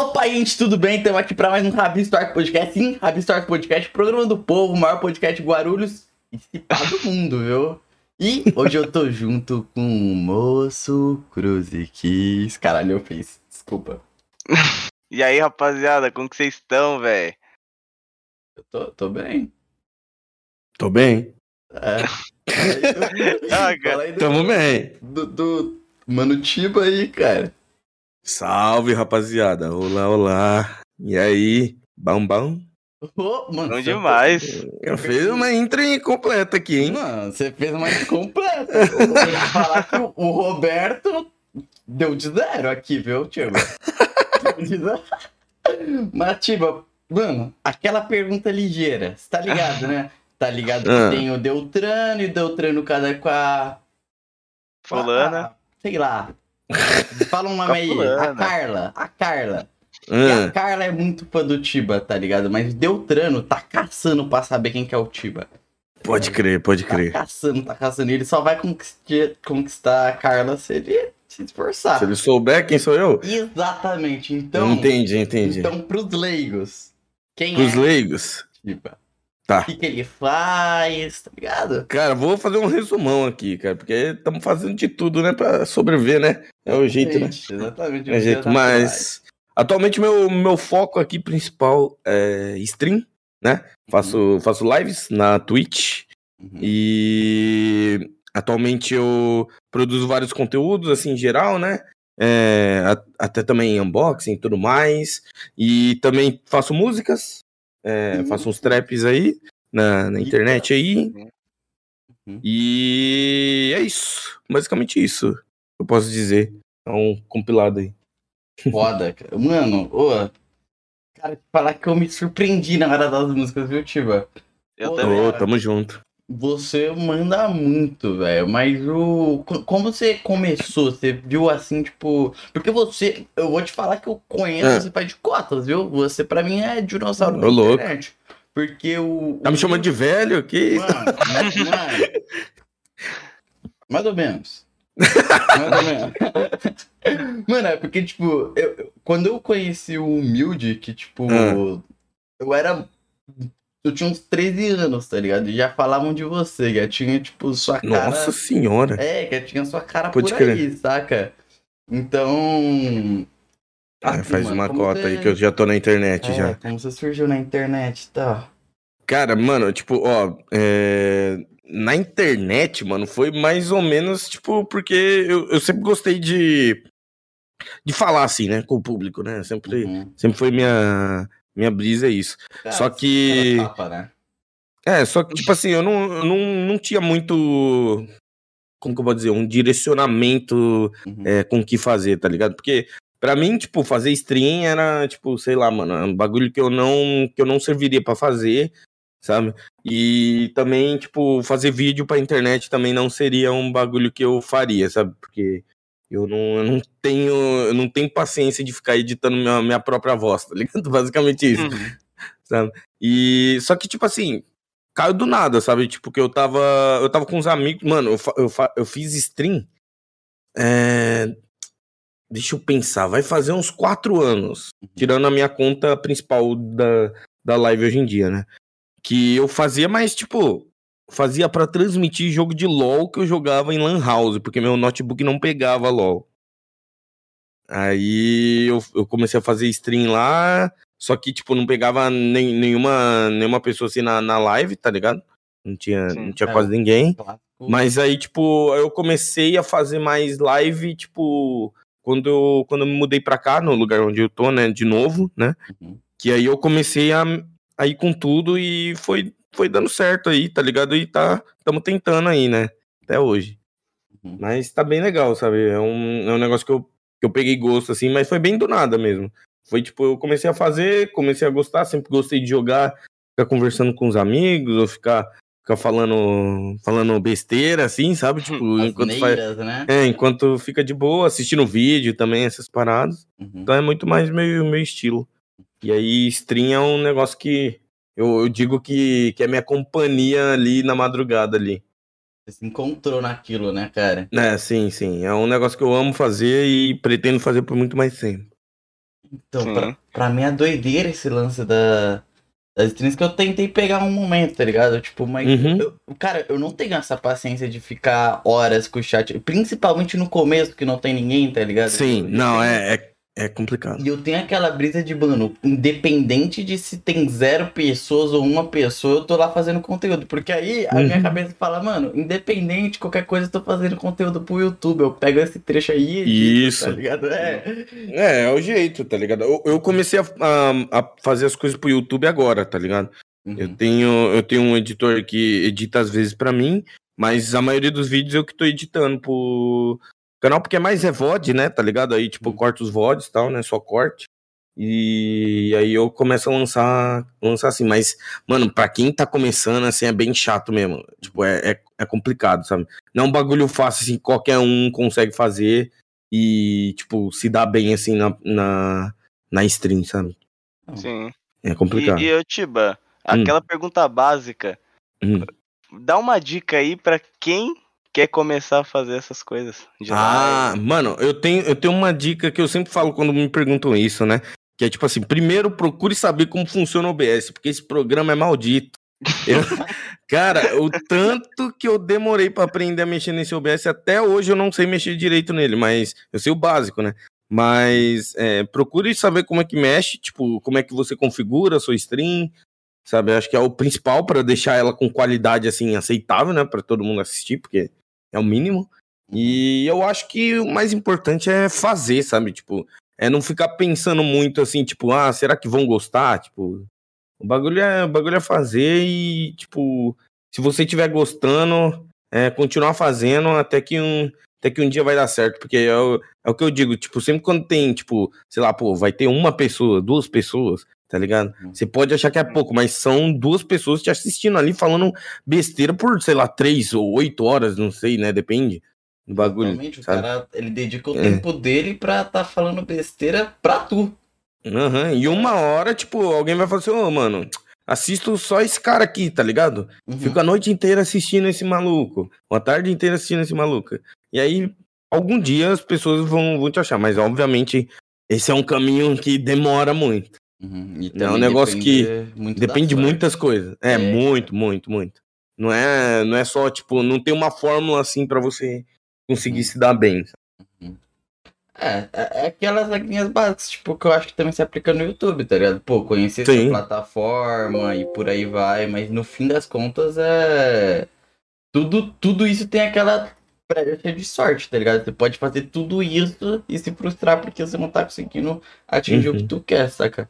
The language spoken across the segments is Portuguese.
Opa, gente, tudo bem? Estamos aqui para mais um Rabi Story Podcast. Sim, Rabi Story Podcast, programa do povo, maior podcast de Guarulhos e do mundo, viu? E hoje eu tô junto com o moço Cruziquis. Caralho, eu fiz. Desculpa. E aí, rapaziada, como que vocês estão, velho? Eu tô, tô bem. Tô bem. É. Ah, Tamo bem. do, do Mano Tiba aí, cara. Salve, rapaziada. Olá, olá. E aí? Bom, bom? Ô, mano, Bom demais. Eu fiz uma intro incompleta aqui, hein? Mano, você fez uma completa. Eu vou falar que o, Roberto deu de zero aqui, viu, Tiba? Deu de zero. Mas, Tiba, mano, aquela pergunta ligeira, você tá ligado, né? Tá ligado que Ah. tem o Deltrano e o Deltrano cada com a. com a- Fulana. sei lá. Fala um nome aí. A fulana. Carla. A Carla. E a Ah, Carla é muito fã do Tiba, tá ligado? Mas Deltrano tá caçando pra saber quem que é o Tiba. pode crer, pode Tá crer. caçando, tá caçando. E ele só vai conquistar, conquistar a Carla se ele se esforçar. Se ele souber quem sou eu, Exatamente. Então, entendi, entendi. então pros leigos, quem Pros é leigos. Tiba? Tá. O que, que ele faz, tá ligado? Cara, vou fazer um resumão aqui, cara, porque estamos fazendo de tudo, né, pra sobreviver, né? É o jeito, né? Exatamente. É o jeito, mas atualmente meu, meu foco aqui principal é stream, né? Faço, faço lives na Twitch. Uhum. E atualmente eu produzo vários conteúdos, assim, em geral, né? É, até também unboxing e tudo mais. E também faço músicas, é, Uhum. faço uns traps aí na, na internet aí. Uhum. E é isso. Basicamente isso. Eu posso dizer. É um compilado aí. Foda, cara. Mano, ô. Cara, falar que eu me surpreendi na hora das músicas, viu, Tiba? Eu Ô, também. Ô, tamo junto. Você manda muito, velho. Mas o. co- Como você começou? Você viu assim, tipo. Porque você. Eu vou te falar que eu conheço Ah. você faz de cotas, viu? Você, pra mim, é dinossauro Ô, da louco. internet. Porque o. Tá me chamando de velho? Que? Mano, mano. Mais ou menos. Mano, é porque, tipo, eu- eu- quando eu conheci o Humilde, que, tipo, Ah. eu era. Eu tinha uns 13 anos, tá ligado? E já falavam de você, já tinha, tipo, sua cara. Nossa senhora. É, que tinha sua cara Pode por crer. aí, saca? Então. Ah, assim, faz mano, uma cota você- aí que eu já tô na internet É, já. como você surgiu na internet e tal. Cara, mano, tipo, ó, é, na internet, mano, foi mais ou menos, tipo, porque eu, eu sempre gostei de, de falar assim, né, com o público, né? Sempre, Uhum. sempre foi minha, minha brisa isso. Cara, Só que- tapa, né? É, só que, tipo assim, eu não, eu não, não tinha muito, como que eu vou dizer, um direcionamento Uhum. é, com o que fazer, tá ligado? Porque pra mim, tipo, fazer stream era, tipo, sei lá, mano, um bagulho que eu não, que eu não serviria pra fazer, sabe? E também, tipo, fazer vídeo pra internet também não seria um bagulho que eu faria, sabe? Porque eu não, eu não tenho, eu não tenho paciência de ficar editando minha, minha própria voz, tá ligado? Basicamente isso, Uhum. sabe? E só que, tipo assim, caiu do nada, sabe? Tipo, que eu tava, eu tava com uns amigos, mano, eu, eu, eu fiz stream, é, deixa eu pensar, vai fazer uns quatro anos, tirando a minha conta principal da, da live hoje em dia, né? Que eu fazia, mas, tipo, fazia pra transmitir jogo de LoL que eu jogava em Lan House, porque meu notebook não pegava LoL. Aí eu, eu comecei a fazer stream lá, só que, tipo, não pegava nem- nenhuma, nenhuma pessoa assim na, na live, tá ligado? Não tinha, Sim. não tinha É. quase ninguém. Clássico. Mas aí, tipo, eu comecei a fazer mais live, tipo, quando eu, quando eu me mudei pra cá, no lugar onde eu tô, né, de novo, né? Uhum. Que aí eu comecei a, a ir com tudo e foi, foi dando certo aí, tá ligado? E tá, estamos tentando aí, né? Até hoje. Uhum. Mas tá bem legal, sabe? É um, é um negócio que eu, que eu peguei gosto, assim, mas foi bem do nada mesmo. Foi tipo, eu comecei a fazer, comecei a gostar, sempre gostei de jogar, ficar conversando com os amigos, ou ficar, ficar falando, falando besteira, assim, sabe? Tipo, As enquanto faz. neiras, né? É, enquanto fica de boa, assistindo vídeo também, essas paradas. Uhum. Então é muito mais meu, meu estilo. E aí, stream é um negócio que eu, eu digo que, que é minha companhia ali na madrugada ali. Você se encontrou naquilo, né, cara? É, sim, sim. É um negócio que eu amo fazer e pretendo fazer por muito mais tempo. Então, pra, pra mim é doideira esse lance da, das streams que eu tentei pegar um momento, tá ligado? Tipo, mas. Uhum. eu- cara, eu não tenho essa paciência de ficar horas com o chat. Principalmente no começo, que não tem ninguém, tá ligado? Sim, Eu- não, é, é, é complicado. E eu tenho aquela brisa de, mano, independente de se tem zero pessoas ou uma pessoa, eu tô lá fazendo conteúdo. Porque aí a minha Uhum. cabeça fala, mano, independente de qualquer coisa, eu tô fazendo conteúdo pro YouTube. Eu pego esse trecho aí e edito, Isso. tá ligado? É. É, é o jeito, tá ligado? Eu, eu comecei a, a- a fazer as coisas pro YouTube agora, tá ligado? Eu Uhum. tenho, eu tenho um editor que edita às vezes pra mim, mas a maioria dos vídeos eu que tô editando pro canal, porque é mais é VOD, né, tá ligado? Aí, tipo, eu corto os VODs e tal, né, só corte. E aí eu começo a lançar, lançar assim, mas, mano, pra quem tá começando, assim, é bem chato mesmo. Tipo, é, é, é complicado, sabe? Não é um bagulho fácil, assim, qualquer um consegue fazer e, tipo, se dá bem, assim, na, na, na stream, sabe? Sim. É complicado. E, e Tiba, aquela pergunta básica. Hum. Dá uma dica aí pra quem quer começar a fazer essas coisas. Ah, live. mano, eu tenho, eu tenho uma dica que eu sempre falo quando me perguntam isso, né? Que é tipo assim, primeiro procure saber como funciona o OBS, porque esse programa é maldito. Eu- cara, o tanto que eu demorei pra aprender a mexer nesse OBS, até hoje eu não sei mexer direito nele, mas eu sei o básico, né? Mas é, procure saber como é que mexe, tipo, como é que você configura a sua stream, sabe? Acho que é o principal pra deixar ela com qualidade assim aceitável, né, Pra todo mundo assistir, porque é o mínimo. E eu acho que o mais importante é fazer, sabe? Tipo, é não ficar pensando muito assim, tipo, ah, será que vão gostar? Tipo, o bagulho é, o bagulho é fazer e, tipo, se você estiver gostando, é continuar fazendo até que um até que um dia vai dar certo, porque é o, é o que eu digo, tipo, sempre quando tem, tipo, sei lá, pô, vai ter uma pessoa, duas pessoas, tá ligado? Uhum. Você pode achar que é pouco, mas são duas pessoas te assistindo ali, falando besteira por, sei lá, três ou oito horas, não sei, né? Depende do bagulho. Realmente, o cara, ele dedica o É. tempo dele pra tá falando besteira pra tu. Aham, E uma hora, tipo, alguém vai falar assim, ô, mano, assisto só esse cara aqui, tá ligado? Uhum. Fico a noite inteira assistindo esse maluco, uma tarde inteira assistindo esse maluco. E aí, algum dia as pessoas vão, vão te achar, mas obviamente esse é um caminho que demora muito. Uhum. É um negócio que depende muito Depende de muitas coisas. É, É. muito, muito, muito. Não é, não é só, tipo, não tem uma fórmula assim pra você conseguir se dar bem. É, é é aquelas regrinhas básicas, tipo, que eu acho que também se aplica no YouTube, tá ligado? Pô, conhecer Sim. sua plataforma e por aí vai, mas no fim das contas é. Tudo, tudo isso tem aquela brecha de sorte, tá ligado? Você pode fazer tudo isso e se frustrar porque você não tá conseguindo atingir o Uhum. que tu quer, saca?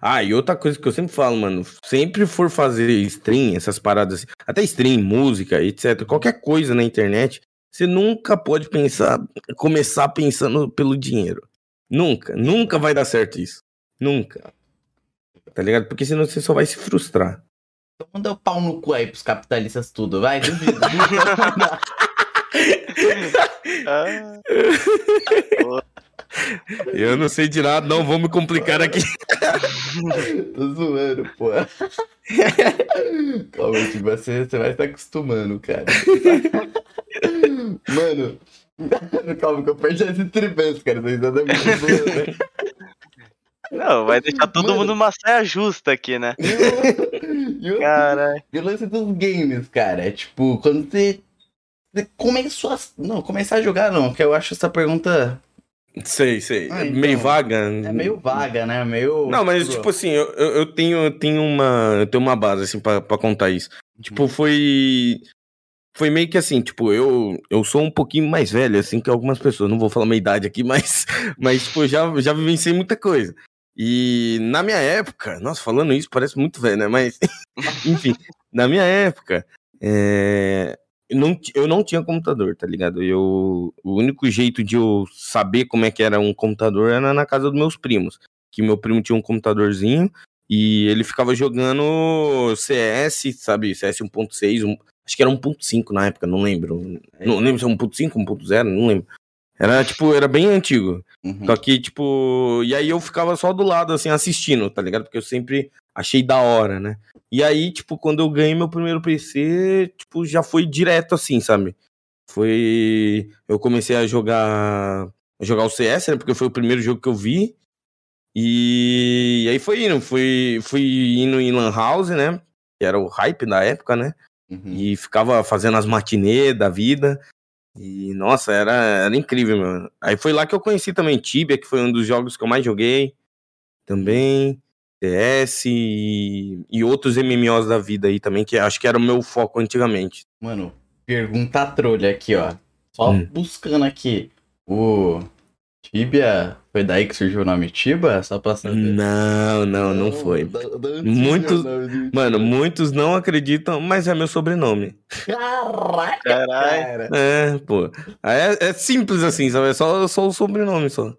Ah, e outra coisa que eu sempre falo, mano, sempre for fazer stream, essas paradas assim, até stream, música, etc, qualquer coisa na internet, você nunca pode pensar, começar pensando pelo dinheiro. Nunca, nunca vai dar certo isso. Nunca. Tá ligado? Porque senão você só vai se frustrar. Então manda o pau no cu aí pros capitalistas tudo, vai, duvido. Ah, Eu não sei de nada, não vou me complicar aqui. Tô zoando, pô. Calma, aí, você, você vai se acostumando, cara. Mano, calma que eu perdi esse tripês, cara. Risada é muito boa, né? não, vai deixar todo Mano. mundo numa saia justa aqui, né? E o- e o- Caralho. e o lance dos games, cara, é tipo, quando você, você começou a... Não, começar a jogar não, que eu acho essa pergunta Sei, sei. Ah, então. meio vaga. é meio vaga, né? Meio... Não, mas tipo assim, eu, eu tenho, eu tenho uma, eu tenho uma base assim pra, pra contar isso. Tipo, foi foi meio que assim, tipo, eu eu sou um pouquinho mais velho assim que algumas pessoas, não vou falar minha idade aqui, mas mas tipo, já já vivenciei muita coisa. E na minha época, nossa, falando isso parece muito velho, né? Mas enfim, na minha época, é, não, eu não tinha computador, tá ligado? Eu, o único jeito de eu saber como é que era um computador era na casa dos meus primos. Que meu primo tinha um computadorzinho e ele ficava jogando CS, sabe? CS 1.6, um, acho que era 1.5 na época, não lembro. Não lembro se é 1.5, 1.0, não lembro. Era tipo, era bem antigo. Uhum. Só que, tipo, e aí eu ficava só do lado, assim, assistindo, tá ligado? Porque eu sempre achei da hora, né? E aí, tipo, quando eu ganhei meu primeiro PC, tipo, já foi direto assim, sabe? Foi. Eu comecei a jogar. A jogar o CS, né? Porque foi o primeiro jogo que eu vi. E, e aí foi indo, fui, fui indo em Lan House, né? Que era o hype da época, né? Uhum. E ficava fazendo as matinê da vida. E, nossa, era, era incrível, meu. Aí foi lá que eu conheci também Tibia, que foi um dos jogos que eu mais joguei. Também. CS e, e outros MMOs da vida aí também, que acho que era o meu foco antigamente. Mano, pergunta trolha aqui, ó. Só Hum. buscando aqui. O Tibia, foi daí que surgiu o nome Tiba? Só pra saber. Não, não, não foi. Da- da antiga Muitos- Mano, Tibia. muitos não acreditam, mas é meu sobrenome. Caraca, Caralho. cara. É, pô. É, é simples assim, sabe? É só, só o sobrenome só.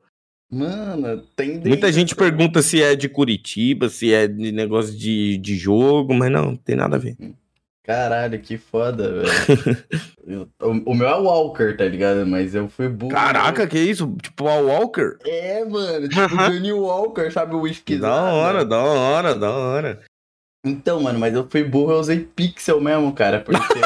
Mano, tem Muita gente pergunta se é de Curitiba, se é de negócio de, de jogo, mas não, tem nada a ver. Caralho, que foda, velho. O, o meu é Walker, tá ligado? Mas eu fui burro. Caraca, que isso? Tipo, a Walker? É, mano, tipo Johnny Walker, sabe o whisky Da hora, da hora, da hora. Então, mano, mas eu fui burro, eu usei pixel mesmo, cara, porque...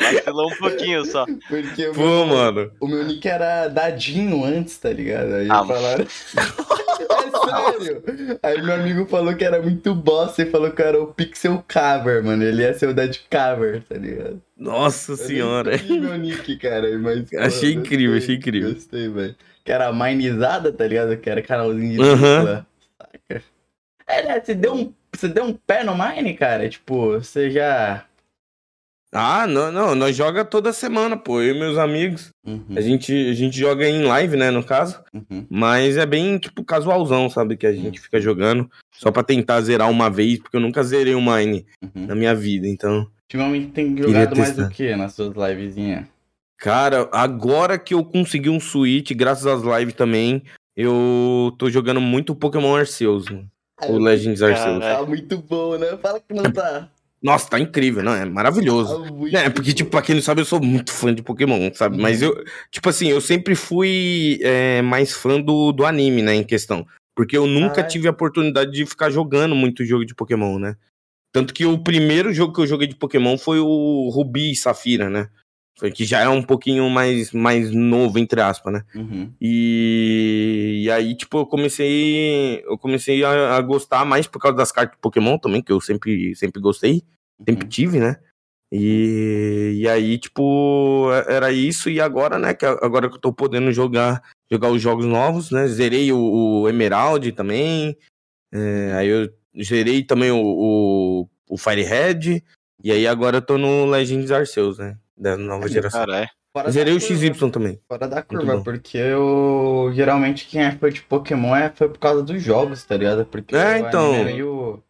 Vacilou um pouquinho só. porque Pô, meu, mano. o meu nick era Dadinho antes, tá ligado? Aí Ah, falaram... é sério! Aí meu amigo falou que era muito bosta e falou que era o Pixel Cover, mano. Ele ia ser o Dad Cover, tá ligado? Nossa Eu senhora. meu nick, cara, mas... Achei eu incrível, gostei, achei incrível. Gostei, velho. Que era minizada, tá ligado? Que era canalzinho de Aham. dupla. Saca? É, né? Você deu, um, você deu um pé no Mine, cara? Tipo, você já... Ah, não, não, nós joga toda semana, pô. Eu e meus amigos. Uhum, A gente, a gente joga em live, né, no caso. uhum. Mas é bem, tipo, casualzão, sabe? Que a gente fica jogando. Só pra tentar zerar uma vez, porque eu nunca zerei o Mine Uhum. na minha vida. Então, Ultimamente tem jogado mais o que nas suas livezinhas? cara, agora que eu consegui um Switch, graças às lives também, eu tô jogando muito Pokémon Arceus, mano. O Legends Arceus. Tá muito bom, né? Fala que não tá. Nossa, tá incrível, não? É maravilhoso. Tá É, porque, tipo, pra quem não sabe, eu sou muito fã de Pokémon, sabe? Mas eu, tipo assim, eu sempre fui é, mais fã do, do anime, né, em questão. Porque eu nunca Caralho. tive a oportunidade de ficar jogando muito jogo de Pokémon, né? Tanto que o primeiro jogo que eu joguei de Pokémon foi o Rubi e Safira, né? Que já é um pouquinho mais, mais novo, entre aspas, né? Uhum. E, e aí, tipo, eu comecei. Eu comecei a, a gostar mais por causa das cartas de Pokémon também, que eu sempre, sempre gostei sempre uhum. tive, né? E, e aí, tipo, é- era isso, e agora, né? Que agora que eu tô podendo jogar, jogar os jogos novos, né? Zerei o, o Emerald também. é, aí eu zerei também o, o, o Firehead. E aí agora eu tô no Legends Arceus, né? Da nova geração. Caralho. Fora Zerei o curva, XY também. Fora da curva, porque eu. Geralmente quem é fã de Pokémon é foi por causa dos jogos, tá ligado? Porque É, então. é meio.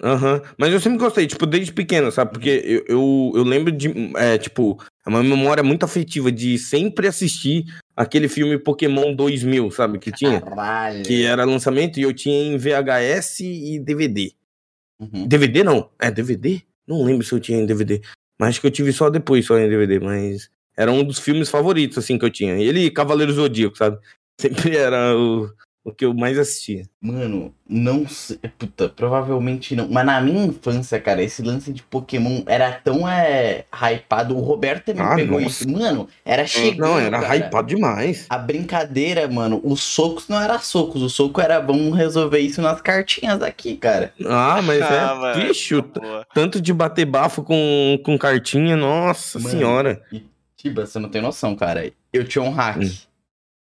Aham. Mas eu sempre gostei, tipo, desde pequeno, sabe? Porque eu, eu, eu lembro de, é, tipo, é uma memória muito afetiva de sempre assistir aquele filme Pokémon 2000, sabe? Que tinha. Caralho. Que era lançamento e eu tinha em VHS e DVD. Uhum. DVD não, é DVD? Não lembro se eu tinha em DVD. Mas acho que eu tive só depois, só em DVD. Mas era um dos filmes favoritos, assim, que eu tinha. Ele e Cavaleiro Zodíaco, sabe? Sempre era o, o que eu mais assistia. Mano, não sei. Puta, provavelmente não. Mas na minha infância, cara, esse lance de Pokémon era tão é, hypado. O Roberto também Ah, pegou nossa. isso. Mano, era chegando. Não, era cara. hypado demais. A brincadeira, mano, os socos não era socos, o soco era vamos resolver isso nas cartinhas aqui, cara. Ah, mas Ah, é. Bicho, tá tanto de bater bafo com, com cartinha, nossa Mano. senhora. Tiba, você não tem noção, cara. Eu tinha um hack. Hum.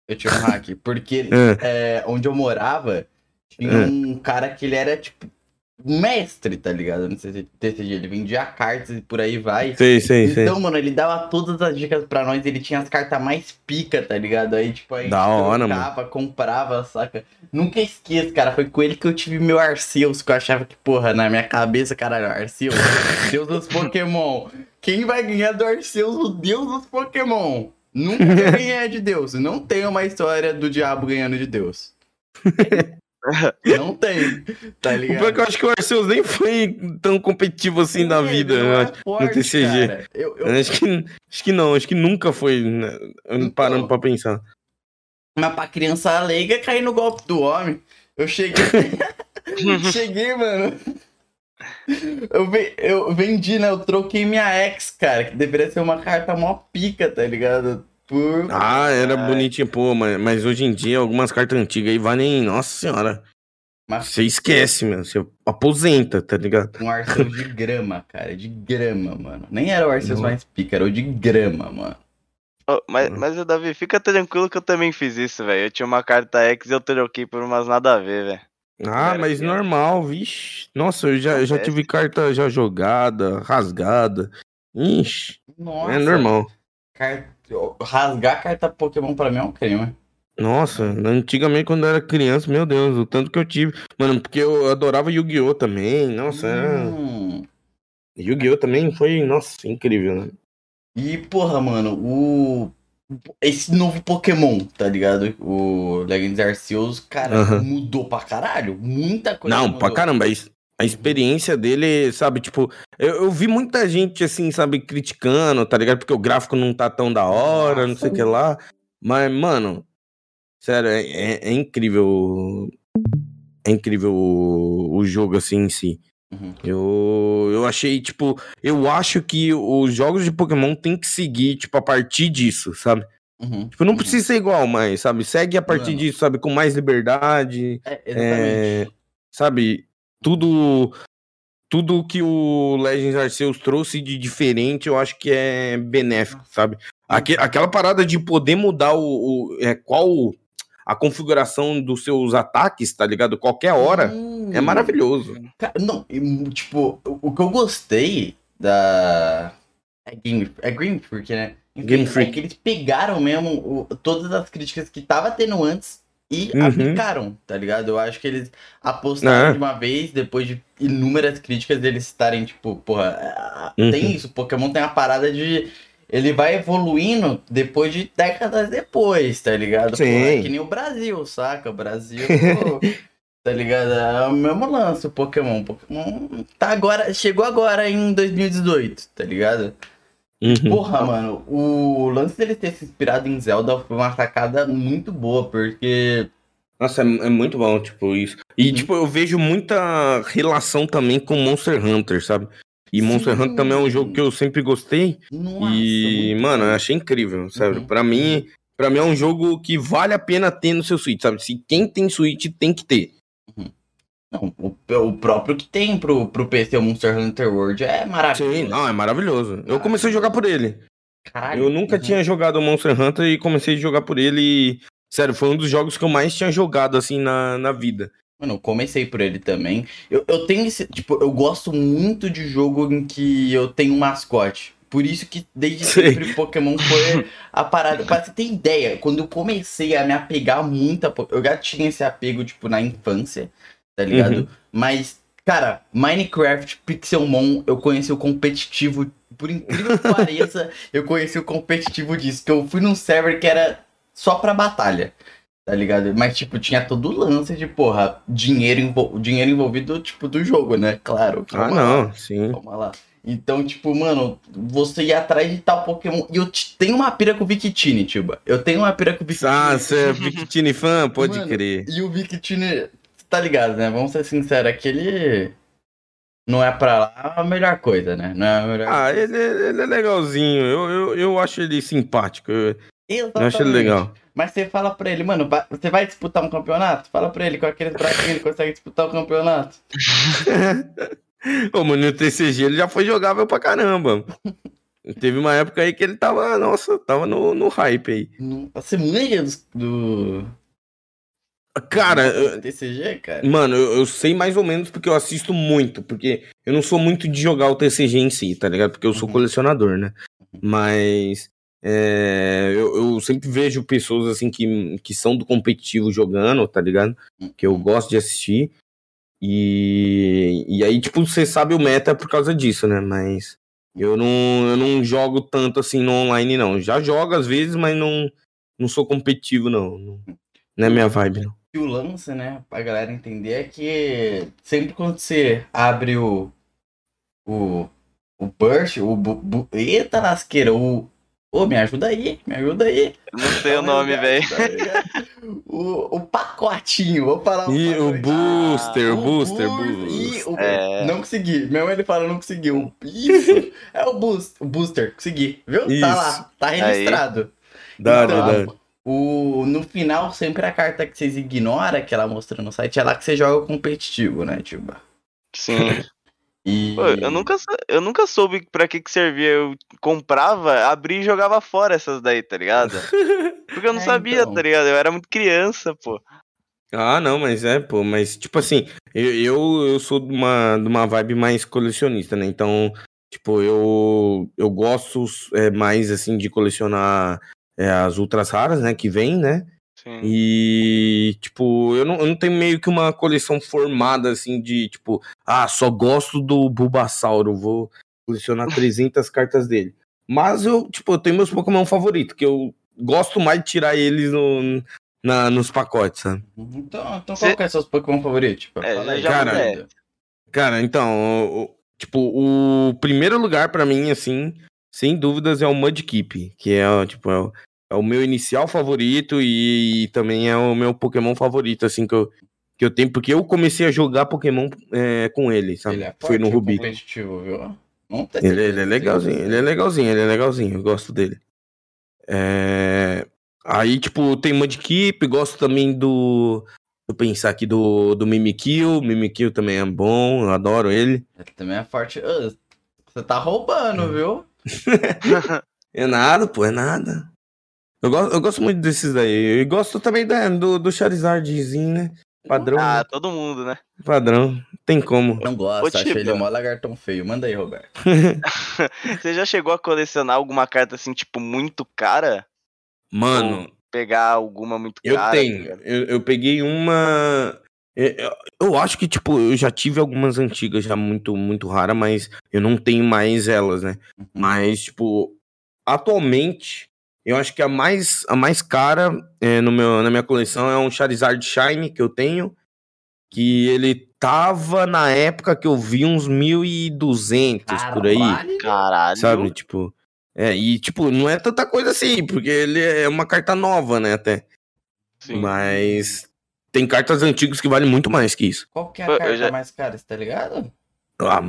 Eu tinha um hack. Porque É. é, onde eu morava, tinha É. um cara que ele era, tipo, mestre, tá ligado? Não sei se. Ele vendia cartas e por aí vai. Sei, sei, sei. Então, mano, ele dava todas as dicas pra nós, ele tinha as cartas mais pica, tá ligado? Aí, tipo, aí Da hora, trocava, comprava, saca? Nunca esqueço, cara, foi com ele que eu tive meu Arceus, que eu achava que, porra, na minha cabeça, caralho, Arceus, Deus dos Pokémon. Quem vai ganhar do Arceus, o Deus dos Pokémon? Nunca ganhar de Deus. Não tem uma história do diabo ganhando de Deus. Não tem, tá é ligado? eu acho que o Arceus nem foi tão competitivo assim na Ele vida. não é acho. forte, TCG. cara. Eu, eu Eu Acho que, acho que não, acho que nunca foi, né, Então. parando pra pensar. Mas pra criança leiga cair no golpe do homem. Eu cheguei. cheguei, mano. Eu, ve- eu vendi, né? Eu troquei minha ex, cara, que deveria ser uma carta mó pica, tá ligado? por. Ah, era Ai. bonitinho, pô, mas, mas hoje em dia algumas cartas antigas aí valem, nossa senhora. Mas Você esquece, meu. Você aposenta, tá ligado? um Arceus de grama, cara. De grama, mano. Nem era o Arceus mais pica, era o de grama, mano. Ô, mas, Hum. mas, Davi, fica tranquilo que eu também fiz isso, velho. Eu tinha uma carta X e eu troquei por umas nada a ver, velho. Ah, mas criança. normal, vixe. Nossa, eu já, eu já Acontece. tive carta já jogada, rasgada. Ixi, Nossa. é normal. Car- Rasgar carta Pokémon pra mim é um crime. Nossa, antigamente quando eu era criança, meu Deus, o tanto que eu tive. Mano, porque eu adorava Yu-Gi-Oh! também. Nossa, era... Hum. Yu-Gi-Oh! também foi, nossa, incrível, né? E, porra, mano, o. Esse novo Pokémon, tá ligado? O Legends Arceus, cara, mudou pra caralho. Muita coisa. Não, mudou. pra caramba. A, experiência dele, sabe, tipo, eu, eu vi muita gente, assim, sabe, criticando, tá ligado? Porque o gráfico não tá tão da hora, não sei o que lá. Mas, mano, sério, é, é- é incrível. É incrível o, o jogo, assim, em si. Uhum. Eu, eu achei, tipo, eu acho que os jogos de Pokémon tem que seguir, tipo, a partir disso, sabe? Uhum. Tipo, não Uhum. precisa ser igual, mas, sabe? Segue a partir disso, sabe? Com mais liberdade É, exatamente. sabe, tudo tudo que o Legends Arceus trouxe de diferente, eu acho que é benéfico, sabe? Aque- aquela parada de poder mudar o, o- é, qual a configuração dos seus ataques, tá ligado? Qualquer hora, Hum. é maravilhoso. Cara, não, tipo, o, que eu gostei da. É Game, é Game Freak, né? Enfim, Game É Freak. que eles pegaram mesmo o- todas as críticas que tava tendo antes e Uhum. aplicaram, tá ligado? Eu acho que eles apostaram É. de uma vez, depois de inúmeras críticas, eles estarem, tipo, porra, ah, Uhum. tem isso, Pokémon tem a parada de. Ele vai evoluindo depois de décadas depois, tá ligado? Porra, é Sim. que nem o Brasil, saca? O Brasil. Tá ligado? É o mesmo lance, o Pokémon. O Pokémon tá agora, chegou agora em 2018, tá ligado? Uhum. Porra, mano, o lance dele ter se inspirado em Zelda foi uma sacada muito boa, porque. Nossa, é, é muito bom, tipo, isso. E, Uhum. tipo, eu vejo muita relação também com Monster Hunter, sabe? E Monster Sim. Hunter também é um jogo que eu sempre gostei. Nossa, e, mano, eu achei incrível, sério. Uhum. Pra mim, para mim é um jogo que vale a pena ter no seu Switch, sabe? Se quem tem Switch tem que ter. Não, o, o próprio que tem pro, pro PC, o Monster Hunter World, é maravilhoso. Sim, não, é maravilhoso. Eu comecei a jogar por ele. Caralho. Eu nunca Uhum. tinha jogado Monster Hunter e comecei a jogar por ele e, sério, foi um dos jogos que eu mais tinha jogado, assim, na, na vida. Mano, eu comecei por ele também. Eu, eu tenho esse. Tipo, eu gosto muito de jogo em que eu tenho um mascote. Por isso que desde Sei. sempre Pokémon foi a parada. Pra você ter ideia, quando eu comecei a me apegar muito a Eu já tinha esse apego, tipo, na infância, tá ligado? Uhum. Mas, cara, Minecraft, Pixelmon, eu conheci o competitivo. Por incrível que pareça, eu conheci o competitivo disso. Que eu fui num server que era só pra batalha. Tá ligado? Mas, tipo, tinha todo o lance de, porra, dinheiro, envol... dinheiro envolvido, tipo, do jogo, né? Claro. Ah, calma lá, não, sim. Calma lá. Então, tipo, mano, você ia atrás de tal Pokémon. E eu te- tenho uma pira com o Victini, Tiba. Eu tenho uma pira com o Victini. Ah, você é Victini fã? Pode Mano, crer. E o Victini, tá ligado, né? Vamos ser sinceros, aquele não é pra lá a melhor coisa, né? Não é a melhor Ah, ele, ele é legalzinho. Eu, eu, eu acho ele simpático. Eu, eu acho ele Exatamente. legal. Mas você fala pra ele, mano, você vai disputar um campeonato? Fala pra ele, com aqueles bracinhos ele consegue disputar o campeonato. Ô, mano, no TCG ele já foi jogável pra caramba. Teve uma época aí que ele tava, nossa, tava no, no hype aí. Você manja do. do Cara, do eu- TCG, cara? mano, eu, eu sei mais ou menos porque eu assisto muito, porque eu não sou muito de jogar o TCG em si, tá ligado? Porque eu sou Uhum. colecionador, né? Mas é, eu, eu sempre vejo pessoas assim que, que são do competitivo jogando, tá ligado? Que eu gosto de assistir. E, e aí, tipo, você sabe o meta por causa disso, né? Mas eu não, eu não jogo tanto assim no online, não. Já jogo às vezes, mas não, não sou competitivo, não. Não, é minha vibe, não. E o lance, né, pra galera entender é que sempre quando você abre o. O. O Burst, o. Bu, bu, eita lasqueira, o. Ô, me ajuda aí, me ajuda aí. Não sei o nome, velho. Tá o, o pacotinho, vou falar E o booster, o O booster, boost- e booster. o- É. Não consegui. Mesmo ele fala não conseguiu. Isso. é o boost, o booster. Consegui. Viu? Isso. Tá lá. Tá registrado. Hora, Então, hora. O, no final, sempre a carta que vocês ignoram, que ela mostra no site, é lá que você joga competitivo, né, Tuba? Sim. E... Pô, eu, nunca, eu nunca soube pra que que servia. Eu comprava, abria e jogava fora essas daí, tá ligado? Porque eu não É, sabia, então. tá ligado? Eu era muito criança, pô. Ah, não, mas é, pô, mas tipo assim, eu, eu, eu sou de uma, de uma vibe mais colecionista, né? Então, tipo, eu, eu gosto é, mais, assim, de colecionar é, as ultras raras, né, que vem, né? Sim. E, tipo, eu não, eu não tenho meio que uma coleção formada, assim, de, tipo, ah, só gosto do Bulbasauro, vou colecionar 300 cartas dele. Mas eu, tipo, eu tenho meus Pokémon favoritos, que eu gosto mais de tirar eles no, na, nos pacotes, sabe? Então, então Cê- qual que é seus Pokémon favoritos? Tipo, É, fala aí, já Cara, Fernando. Cara, então, o- o- tipo, o primeiro lugar pra mim, assim, sem dúvidas, é o Mudkip, que é, tipo, é o, é o meu inicial favorito e, também é o meu Pokémon favorito, assim, que eu, que eu tenho, porque eu comecei a jogar Pokémon é, com ele, sabe? Ele é Foi no forte, Rubi. competitivo, viu? Ele, ele é legalzinho, ele é legalzinho, ele é legalzinho, eu gosto dele. É... Aí, tipo, tem Mudkip, gosto também do. Deixa eu pensar aqui do, do Mimikyu. Mimikyu também é bom, eu adoro ele. Ele também é forte. Ô, Você tá roubando, viu? É nada, pô, é nada. Eu gosto, eu gosto muito desses daí. E gosto também da- do, do Charizardzinho, né? Padrão, Ah, né? todo mundo, né? padrão. Tem como. Não gosto, acho ele mó lagartão feio. Manda aí, Roberto. Você já chegou a colecionar alguma carta assim, tipo, muito cara? Mano, Pegar alguma muito eu cara? tá tenho. ligado? Eu, eu peguei uma. Eu, eu- eu acho que, tipo, eu já tive algumas antigas já muito, muito raras, mas eu não tenho mais elas, né? Mas, tipo, atualmente, eu acho que a mais, a mais cara é, no meu, na minha coleção é um Charizard Shine que eu tenho. Que ele tava na época que eu vi uns 1.200 por aí. Caralho. Caralho. Sabe? Tipo. É, e, tipo, não é tanta coisa assim, porque ele é uma carta nova, né, até. Sim. Mas tem cartas antigas que valem muito mais que isso. Qual que é a eu carta já- mais cara, você tá ligado? Ah,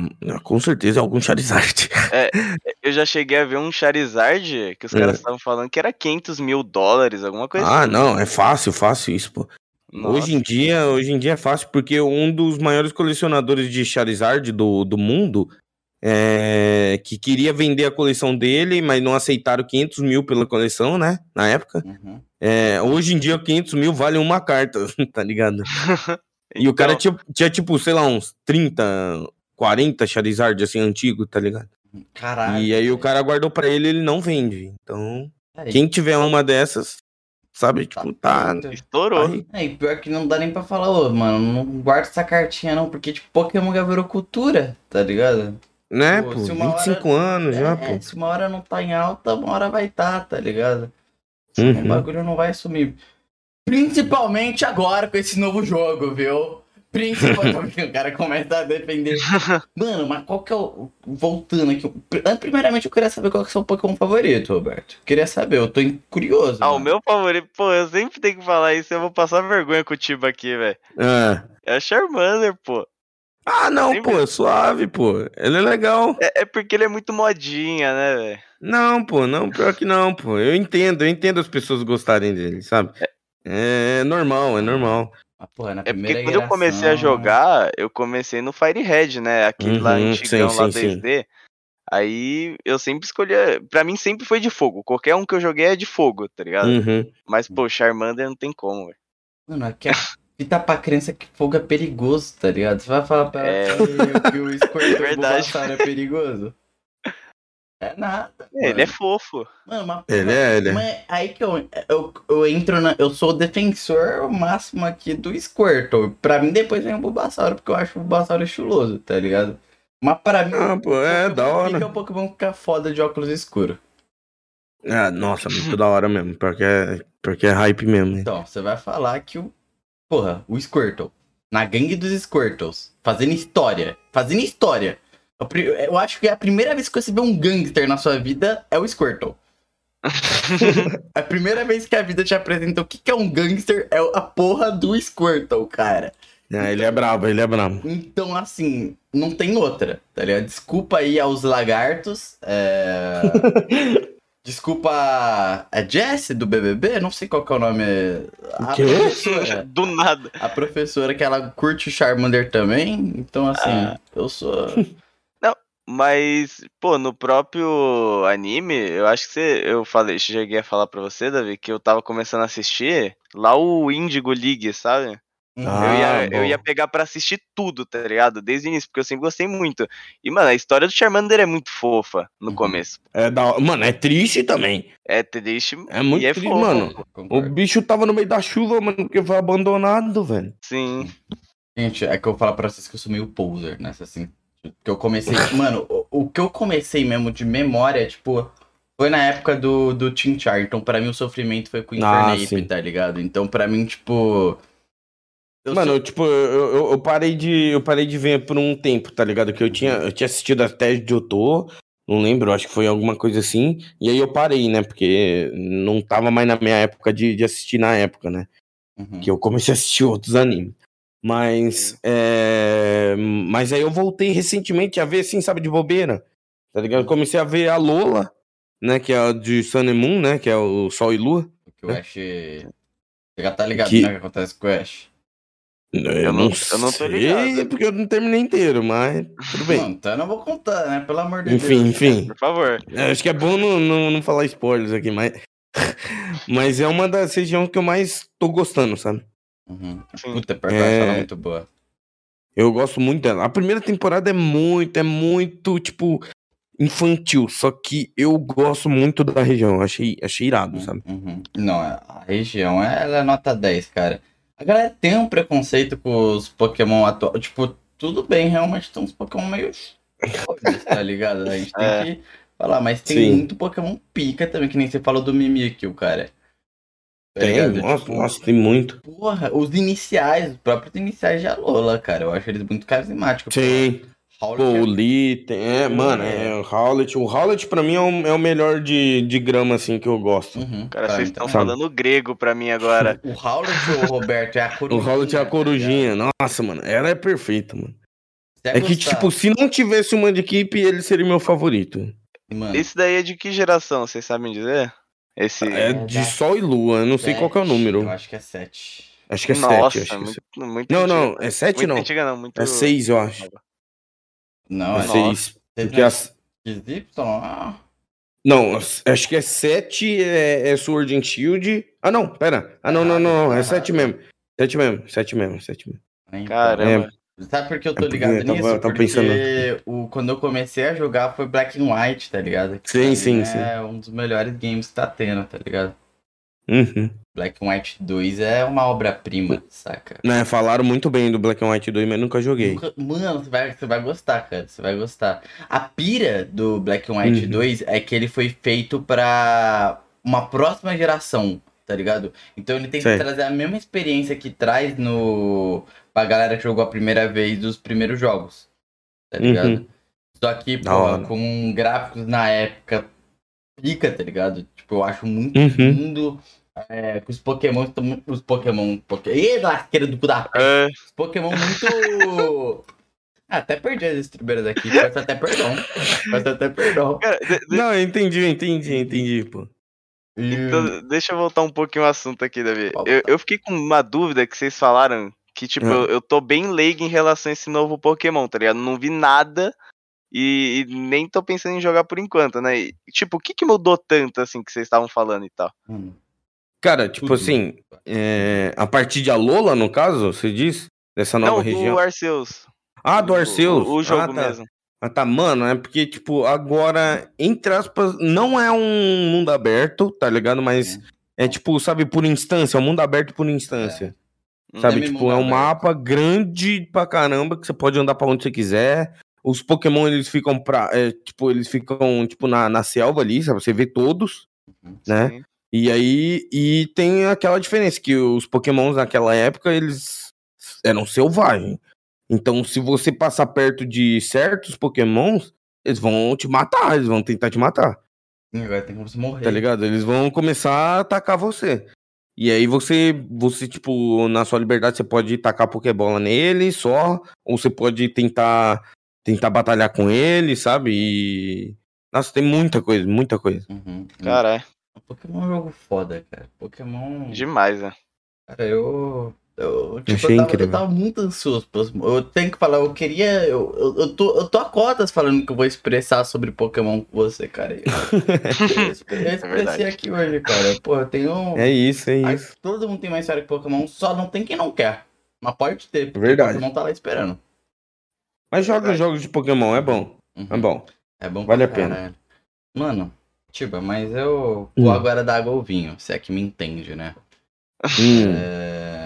com certeza é algum Charizard. Eu já cheguei a ver um Charizard que os É. caras estavam falando que era 500 mil dólares, alguma coisa Ah, assim. não, é fácil, fácil isso, pô. Nossa. Hoje em dia, hoje em dia é fácil, porque um dos maiores colecionadores de Charizard do, do mundo é, que queria vender a coleção dele, mas não aceitaram 500 mil pela coleção, né? Na época. Uhum. É, hoje em dia, 500 mil vale uma carta, tá ligado? E o cara Então, tinha, tinha, tipo, sei lá, uns 30, 40 Charizard, assim, antigo, tá ligado? Caralho. E aí o cara guardou pra ele ele não vende. Então, Aí, quem tiver uma dessas, sabe, tipo, tá... Estourou. aí- É, e pior que não dá nem pra falar, ô, mano, não guarda essa cartinha não, porque, tipo, Pokémon já virou cultura, tá ligado? Né, Pô, pô, se uma 25 anos já, é, pô. se uma hora não tá em alta, uma hora vai tá, tá ligado? Uhum. O bagulho não vai sumir. Principalmente agora com esse novo jogo, viu? Principalmente o cara começa a defender. Mano, mas qual que é o. Voltando aqui. pr- Primeiramente eu queria saber qual que é o seu Pokémon favorito, Roberto. Queria saber, eu tô curioso. Ah, o mano. meu favorito, pô, eu sempre tenho que falar isso, eu vou passar vergonha com o Tiba aqui, velho. É. É a Charmander, pô. Ah, não, Sempre- pô, é suave, pô. Ele é legal. É, é porque ele é muito modinha, né, velho? Não, pô, não, pior que não, pô. Eu entendo, eu entendo as pessoas gostarem dele, sabe? É normal, é normal. Ah, porra, na É primeira porque quando eu comecei a geração- jogar, eu comecei no Fire Red, né? Aquele lá Uhum, antigão sim, lá sim, 2D. Aí eu sempre escolhia. Pra mim sempre foi de fogo. Qualquer um que eu joguei é de fogo, tá ligado? Uhum. Mas, pô, Charmander não tem como, velho. Mano, aqui é fita pra criança que fogo é perigoso, tá ligado? Você vai falar pra ela É. que, que o Verdade. Bulbasaur é perigoso? É nada. Ele mano. é fofo. Mano, mas, Ele é, ele é. aí que eu, eu, eu entro na. Eu sou o defensor máximo aqui do Squirtle. Pra mim, depois vem o Bulbasaur, porque eu acho o Bulbasaur estiloso, tá ligado? Mas pra mim. Ah, pô, é o da Pokémon Fica hora. o Pokémon fica foda de óculos escuros. Ah, nossa, muito da hora mesmo. Porque é, porque é hype mesmo. Então, você vai falar que o. Porra, o Squirtle. Na gangue dos Squirtles. Fazendo história. Fazendo história. Eu acho que é a primeira vez que você vê um gangster na sua vida é o Squirtle. a primeira vez que a vida te apresenta o que que é um gangster é a porra do Squirtle, cara. Ah, ele é brabo, ele é brabo. Então, assim, não tem outra, tá ligado? Desculpa aí aos lagartos. É... Desculpa a Jessie do BBB, não sei qual que é o nome. A quê? professora. Do nada. A professora que ela curte o Charmander também, então assim, Ah. eu sou. Mas, pô, no próprio anime, eu acho que você. Eu falei, cheguei a falar pra você, Davi, que eu tava começando a assistir lá o Indigo League, sabe? Ah, eu, ia, eu ia pegar pra assistir tudo, tá ligado? Desde o início, porque eu sempre gostei muito. E, mano, a história do Charmander é muito fofa no Uhum. começo. É da... Mano, é triste também. É triste É muito e é triste, fofo. mano. O bicho tava no meio da chuva, mano, porque foi abandonado, velho. Sim. Gente, é que eu vou falar pra vocês que eu sou meio poser nessa, assim. Que eu comecei. mano, o, o que eu comecei mesmo de memória, tipo, foi na época do, do Team Char. Então, pra mim, o sofrimento foi com o Ah, Infernape, sim. tá ligado? Então, pra mim, tipo. eu Mano, sou- eu, tipo, eu, eu, eu parei de, eu parei de ver por um tempo, tá ligado? Que eu tinha, eu tinha assistido até de Jotô, não lembro, acho que foi alguma coisa assim. E aí eu parei, né? Porque não tava mais na minha época de, de assistir na época, né? Uhum. Que eu comecei a assistir outros animes. Mas, é... Mas aí eu voltei recentemente a ver, assim, sabe, de bobeira. Tá ligado? Eu comecei a ver a Lola, né? Que é a de Sun and Moon, né? Que é o Sol e Lua. Porque o Ash. Você já tá ligado, Que- né? O que acontece com o Ash? Eu, não- não, eu não tô sei, ligado. porque eu não terminei inteiro, mas tudo bem. Não, então eu não vou contar, né? Pelo amor de Enfim, Deus. enfim. Por favor. É, acho que é bom não, não, não falar spoilers aqui, mas. mas é uma das regiões que eu mais tô gostando, sabe? Uhum. Puta, pior que eu acho ela É. muito boa. Eu gosto muito dela. A primeira temporada é muito, é muito, tipo, infantil. Só que eu gosto muito da região. Achei, achei irado, sabe? Uhum. Não, a região ela é nota 10, cara. A galera tem um preconceito com os Pokémon atuais. Tipo, tudo bem, realmente tem uns Pokémon meio tá ligado? A gente tem É. que falar, mas tem Sim. muito Pokémon pica também, que nem você falou do Mimikyu, cara. Tá Tem, nossa, Tipo, nossa, tem muito. Porra, os iniciais, os próprios iniciais de Alola, cara. Eu acho eles muito carismáticos. Tem. Pô, Pô, o Howlett Lee, tem. É, mano, é o Howlet. O Howlet, pra mim, é o, é o melhor de, de grama, assim, que eu gosto. é... Uhum, Cara, vocês estão também. falando grego pra mim agora. O Howlett ou o Roberto é a O corujinha. Howlet é a tá corujinha. Nossa, mano, ela é perfeita, mano. É que, gostar- tipo, se não tivesse uma de equipe, ele seria meu favorito. Mano, Esse daí é de que geração, vocês sabem dizer? Esse. É É de Sol e Lua, eu não sei qual que é o sete, número. Eu acho que é 7. Acho que é Nossa, 7. Acho que é muito, sete. muito Não, antiga. não, é 7 muito não. antiga não, muito... É 6, eu acho. Não, É é Nossa. 6. Vocês Porque não- as... XY? Ah, Não, acho que é 7 é, é Sword and Shield. Ah, não, pera. Ah, não, não, não, Tá é 7 errado. mesmo. 7 mesmo, 7 mesmo, 7 mesmo. então. Caramba. Sabe por que eu tô É ligado nisso? eu porque pensando. o, quando eu comecei a jogar foi Black and White, tá ligado? Que Sim, sim, é sim. um dos melhores games que tá tendo, tá ligado? Uhum. Black and White 2 é uma obra-prima, saca? Né, falaram muito bem do Black and White 2, mas nunca joguei. Nunca- Mano, você vai, você vai gostar, cara. Você vai gostar. A pira do Black and White Uhum. 2 é que ele foi feito pra uma próxima geração, tá ligado? Então ele tem que Sei. trazer a mesma experiência que traz no. Pra galera que jogou a primeira vez dos primeiros jogos. Tá ligado? Uhum. Só que, pô, com gráficos na época pica, tá ligado? Tipo, eu acho muito Uhum. lindo. É, os Pokémon Os Pokémon. Poké... Ih, lasqueira do cu da É, os Pokémon muito. Ah, até perdi as estribeiras aqui. Peço até perdão. Peço até perdão. cara, de- de- Não, eu entendi, eu entendi, eu entendi, pô. Então, deixa eu voltar um pouquinho ao assunto aqui, Davi. Eu, eu fiquei com uma dúvida que vocês falaram que, tipo, Ah. eu, eu tô bem leigo em relação a esse novo Pokémon, tá ligado? Não vi nada e, e nem tô pensando em jogar por enquanto, né? E, tipo, o que que mudou tanto, assim, que vocês estavam falando e tal? Hum, Cara, tipo tudo. assim, é, a partir de Alola, no caso, você diz? Dessa nova Não, região? do Arceus. Ah, do Arceus. O, o jogo ah, tá. mesmo. Ah, tá, mano, é porque, tipo, agora, entre aspas, não é um mundo aberto, tá ligado? Mas é tipo, sabe, por instância, é um mundo aberto por instância. Hum. Sabe, Semi-mundo tipo, é um aberto. mapa grande pra caramba que você pode andar pra onde você quiser. Os Pokémon, eles ficam pra. é, tipo, eles ficam, tipo, na, na selva ali, sabe? Você vê todos, né? Sim. E aí, e tem aquela diferença, que os Pokémons naquela época, eles eram selvagens. Então, se você passar perto de certos Pokémons, eles vão te matar, eles vão tentar te matar, Agora tem como você morrer. tá ligado? Eles vão começar a atacar você. E aí você, você, tipo, na sua liberdade, você pode tacar Pokébola nele só, ou você pode tentar tentar batalhar com ele, sabe? E, Nossa, tem muita coisa, muita coisa. Uhum. Caralho, Pokémon é um jogo foda, cara. Pokémon. demais, né? Cara, eu. Eu, tipo, Achei eu, tava, incrível. eu tava muito ansioso. Eu tenho que falar, eu queria. Eu, eu, eu tô, eu tô a cotas falando que eu vou expressar sobre Pokémon com você, cara. Eu, eu eu expressei verdade. aqui hoje, cara. Pô, eu tenho. É isso, é isso. todo mundo tem mais história que Pokémon, só não tem quem não quer. Mas pode ter, porque Verdade. Pokémon tá lá esperando. Mas joga Verdade. jogos de Pokémon, é bom. Uhum. É bom. É bom Vale a pena. caralho. Mano, Tiba, mas eu Hum. vou agora dar água ao vinho, se é que me entende, né? Hum, É,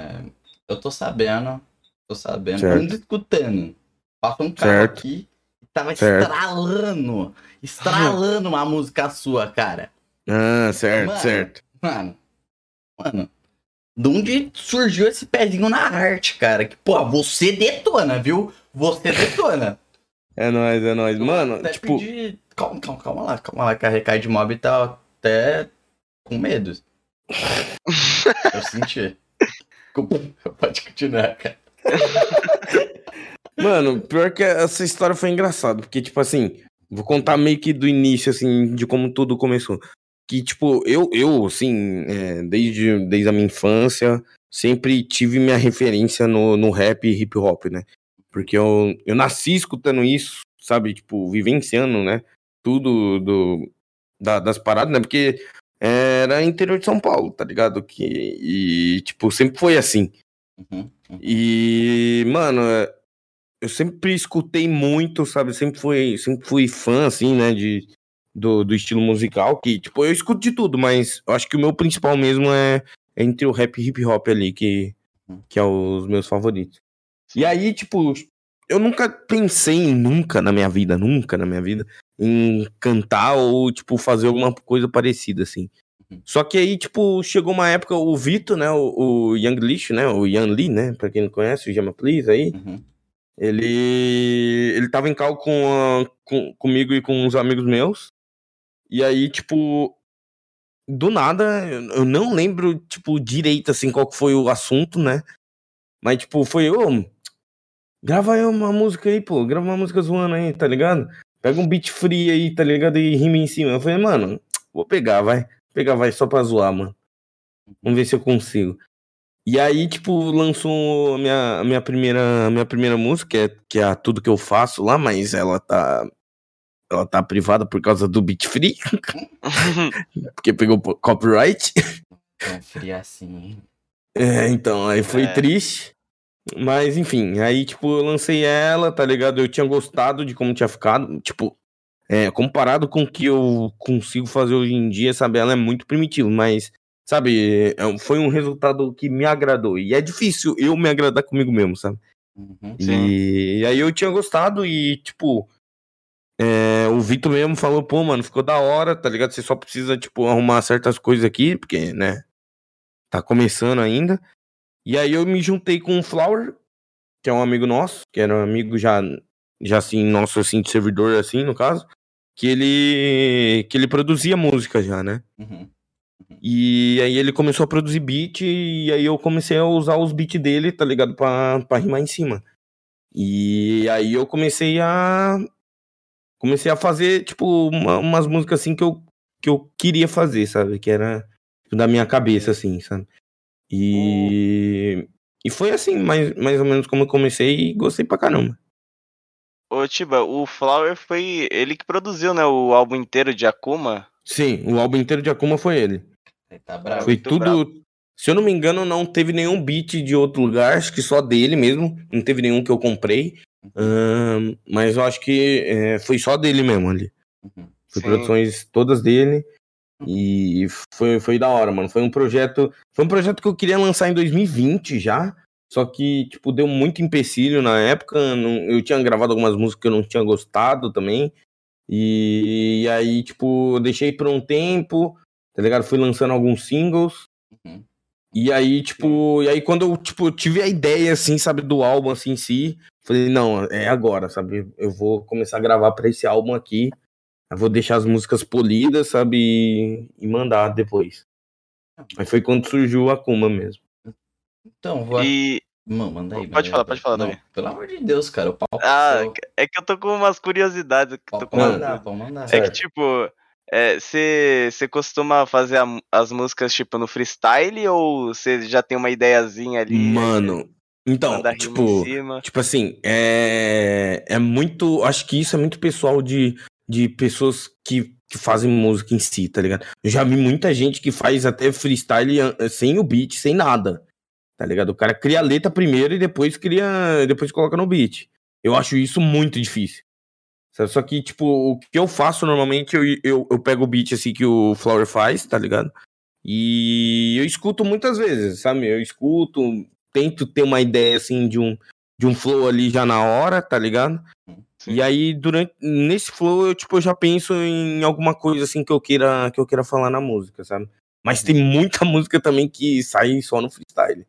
Eu tô sabendo, tô sabendo, Certo. ando escutando. Passou um carro Certo. aqui e tava Certo. estralando, estralando uma música sua, cara. Ah, certo, Mano. certo. Mano, mano, de onde surgiu esse pezinho na arte, cara? Que, pô, você detona, viu? Você detona. É nóis, é nóis. Mano, Até tipo, pedir- Calma, calma, calma lá, calma lá, que a Recai de Mob tá até com medo. Eu senti. Pode continuar, cara. Mano, pior que essa história foi engraçada, porque, tipo assim, vou contar meio que do início, assim, de como tudo começou. Que, tipo, eu, eu assim, é, desde, desde a minha infância, sempre tive minha referência no, no rap e hip hop, né? Porque eu, eu nasci escutando isso, sabe? Tipo, vivenciando, né? Tudo do, da- das paradas, né? Porque era interior de São Paulo, tá ligado? Que, e, tipo, sempre foi assim. Uhum, uhum. E, mano, é, eu sempre escutei muito, sabe? Sempre fui, sempre fui fã, assim, né? De, do, do estilo musical. Que, tipo, eu escuto de tudo, mas eu acho que o meu principal mesmo é, é entre o rap e hip hop ali, que, que é os meus favoritos. E aí, tipo, eu nunca pensei em nunca na minha vida, nunca na minha vida, em cantar ou, tipo, fazer alguma coisa parecida, assim. Uhum. Só que aí, tipo, chegou uma época, o Vitor, né, o, o Young Lish, né, o Yan Lee, né, pra quem não conhece, o Jama Please aí, Uhum. ele, ele tava em cal com, a- com, comigo e com uns amigos meus, e aí, tipo, do nada, eu eu não lembro, tipo, direito, assim, qual que foi o assunto, né, mas, tipo, foi, ô, grava aí uma música aí, pô, grava uma música zoando aí, tá ligado? Pega um beat free aí, tá ligado? E rima em cima. Eu falei, mano, vou pegar, vai. Pegar, vai, só pra zoar, mano. Vamos ver se eu consigo. E aí, tipo, lançou a minha, minha, primeira, minha primeira música, que é, que é a Tudo Que Eu Faço lá, mas ela tá... Ela tá privada por causa do beat free, porque pegou copyright. É fria assim, hein? É, então, aí foi É. triste. Mas, enfim, aí, tipo, eu lancei ela, tá ligado? Eu tinha gostado de como tinha ficado. Tipo, é, comparado com o que eu consigo fazer hoje em dia, sabe? Ela é muito primitiva, mas, sabe? é, foi um resultado que me agradou. E é difícil eu me agradar comigo mesmo, sabe? Uhum. E, aí eu tinha gostado e, tipo, é, o Vitor mesmo falou, pô, mano, ficou da hora, tá ligado? Você só precisa, tipo, arrumar certas coisas aqui, porque, né, tá começando ainda. E aí eu me juntei com o Flower, que é um amigo nosso, que era um amigo já, já assim, nosso, assim, de servidor, assim, no caso, que ele, que ele produzia música já, né? Uhum. E aí ele começou a produzir beat e aí eu comecei a usar os beats dele, tá ligado? Pra, pra rimar em cima. E aí eu comecei a. Comecei a fazer, tipo, uma- umas músicas assim que eu, que eu queria fazer, sabe? Que era da minha cabeça, assim, sabe? E. E foi assim, mais, mais ou menos como eu comecei e gostei pra caramba. Ô, Tiba, o Flower foi ele que produziu, né, o álbum inteiro de Akuma. Sim, o álbum inteiro de Akuma foi ele. Aí tá bravo. Foi tudo. Se eu não me engano, não teve nenhum beat de outro lugar, acho que só dele mesmo. Não teve nenhum que eu comprei. Mas eu acho que é, foi só dele mesmo ali. Uhum. Foi Sim. produções todas dele. E foi, foi da hora, mano. Foi um projeto. Foi um projeto que eu queria lançar em 2020 já. Só que, tipo, deu muito empecilho na época. não- eu tinha gravado algumas músicas que eu não tinha gostado também. E, aí, tipo, eu deixei por um tempo, tá ligado? Fui lançando alguns singles. Uhum. E aí, tipo, e aí quando eu, tipo, tive a ideia, assim, sabe, do álbum, assim, em si, falei, não, é agora, sabe, eu vou começar a gravar pra esse álbum aqui, eu vou deixar as músicas polidas, sabe, e, e mandar depois. Aí foi quando surgiu o Akuma mesmo. Então, vou... E Mano, manda aí. Pode falar, pode falar, Não, Davi. Pelo amor de Deus, cara. O pau Ah, seu. é que eu tô com umas curiosidades. que Pode Tô com mandar, pode mandar. É que, tipo, você costuma fazer a as músicas, tipo, no freestyle ou você já tem uma ideiazinha ali? Mano, então, tipo, tipo assim, é, é muito. Acho que isso é muito pessoal de, de pessoas que, que fazem música em si, tá ligado? Eu já vi muita gente que faz até freestyle an- sem o beat, sem nada. Tá ligado? O cara cria a letra primeiro e depois cria. Depois coloca no beat. Eu acho isso muito difícil. Sabe? Só que, tipo, o que eu faço normalmente, eu, eu, eu pego o beat assim que o Flower faz, tá ligado? E eu escuto muitas vezes, sabe? Eu escuto, tento ter uma ideia assim de um, de um flow ali já na hora, tá ligado? Sim. E aí, durante nesse flow, eu, tipo, eu já penso em alguma coisa assim que eu queira, que eu queira falar na música, sabe? Mas tem muita música também que sai só no freestyle.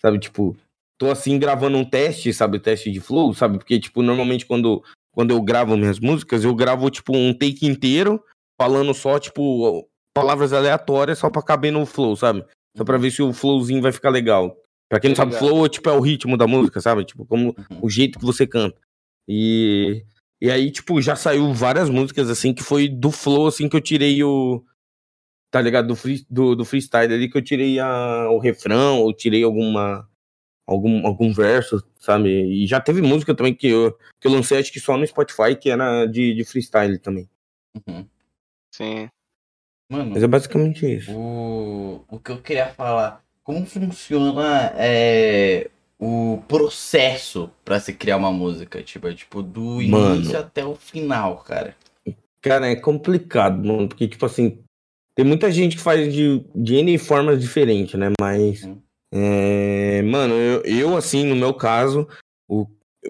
Sabe, tipo, tô assim gravando um teste, sabe, teste de flow, sabe? Porque, tipo, normalmente quando, quando eu gravo minhas músicas, eu gravo, tipo, um take inteiro, falando só, tipo, palavras aleatórias só pra caber no flow, sabe? Só pra ver se o flowzinho vai ficar legal. Pra quem não sabe, flow, tipo, é o ritmo da música, sabe? Tipo, como Uhum. o jeito que você canta. E, e aí, tipo, já saiu várias músicas, assim, que foi do flow, assim, que eu tirei o... Tá ligado? Do, free, do, do freestyle ali, que eu tirei a, o refrão, ou tirei alguma... Algum, algum verso, sabe? E já teve música também que eu, que eu lancei, acho que só no Spotify, que era de, de freestyle também. Uhum. Sim. Mano, Mas é basicamente isso. o, o que eu queria falar, como funciona é, o processo pra se criar uma música? Tipo, é, tipo do Mano. início até o final, cara. Cara, é complicado, mano, porque, tipo assim, tem muita gente que faz de, de N formas diferentes, né? Mas, Uhum. é, mano, eu, eu, assim, no meu caso, o,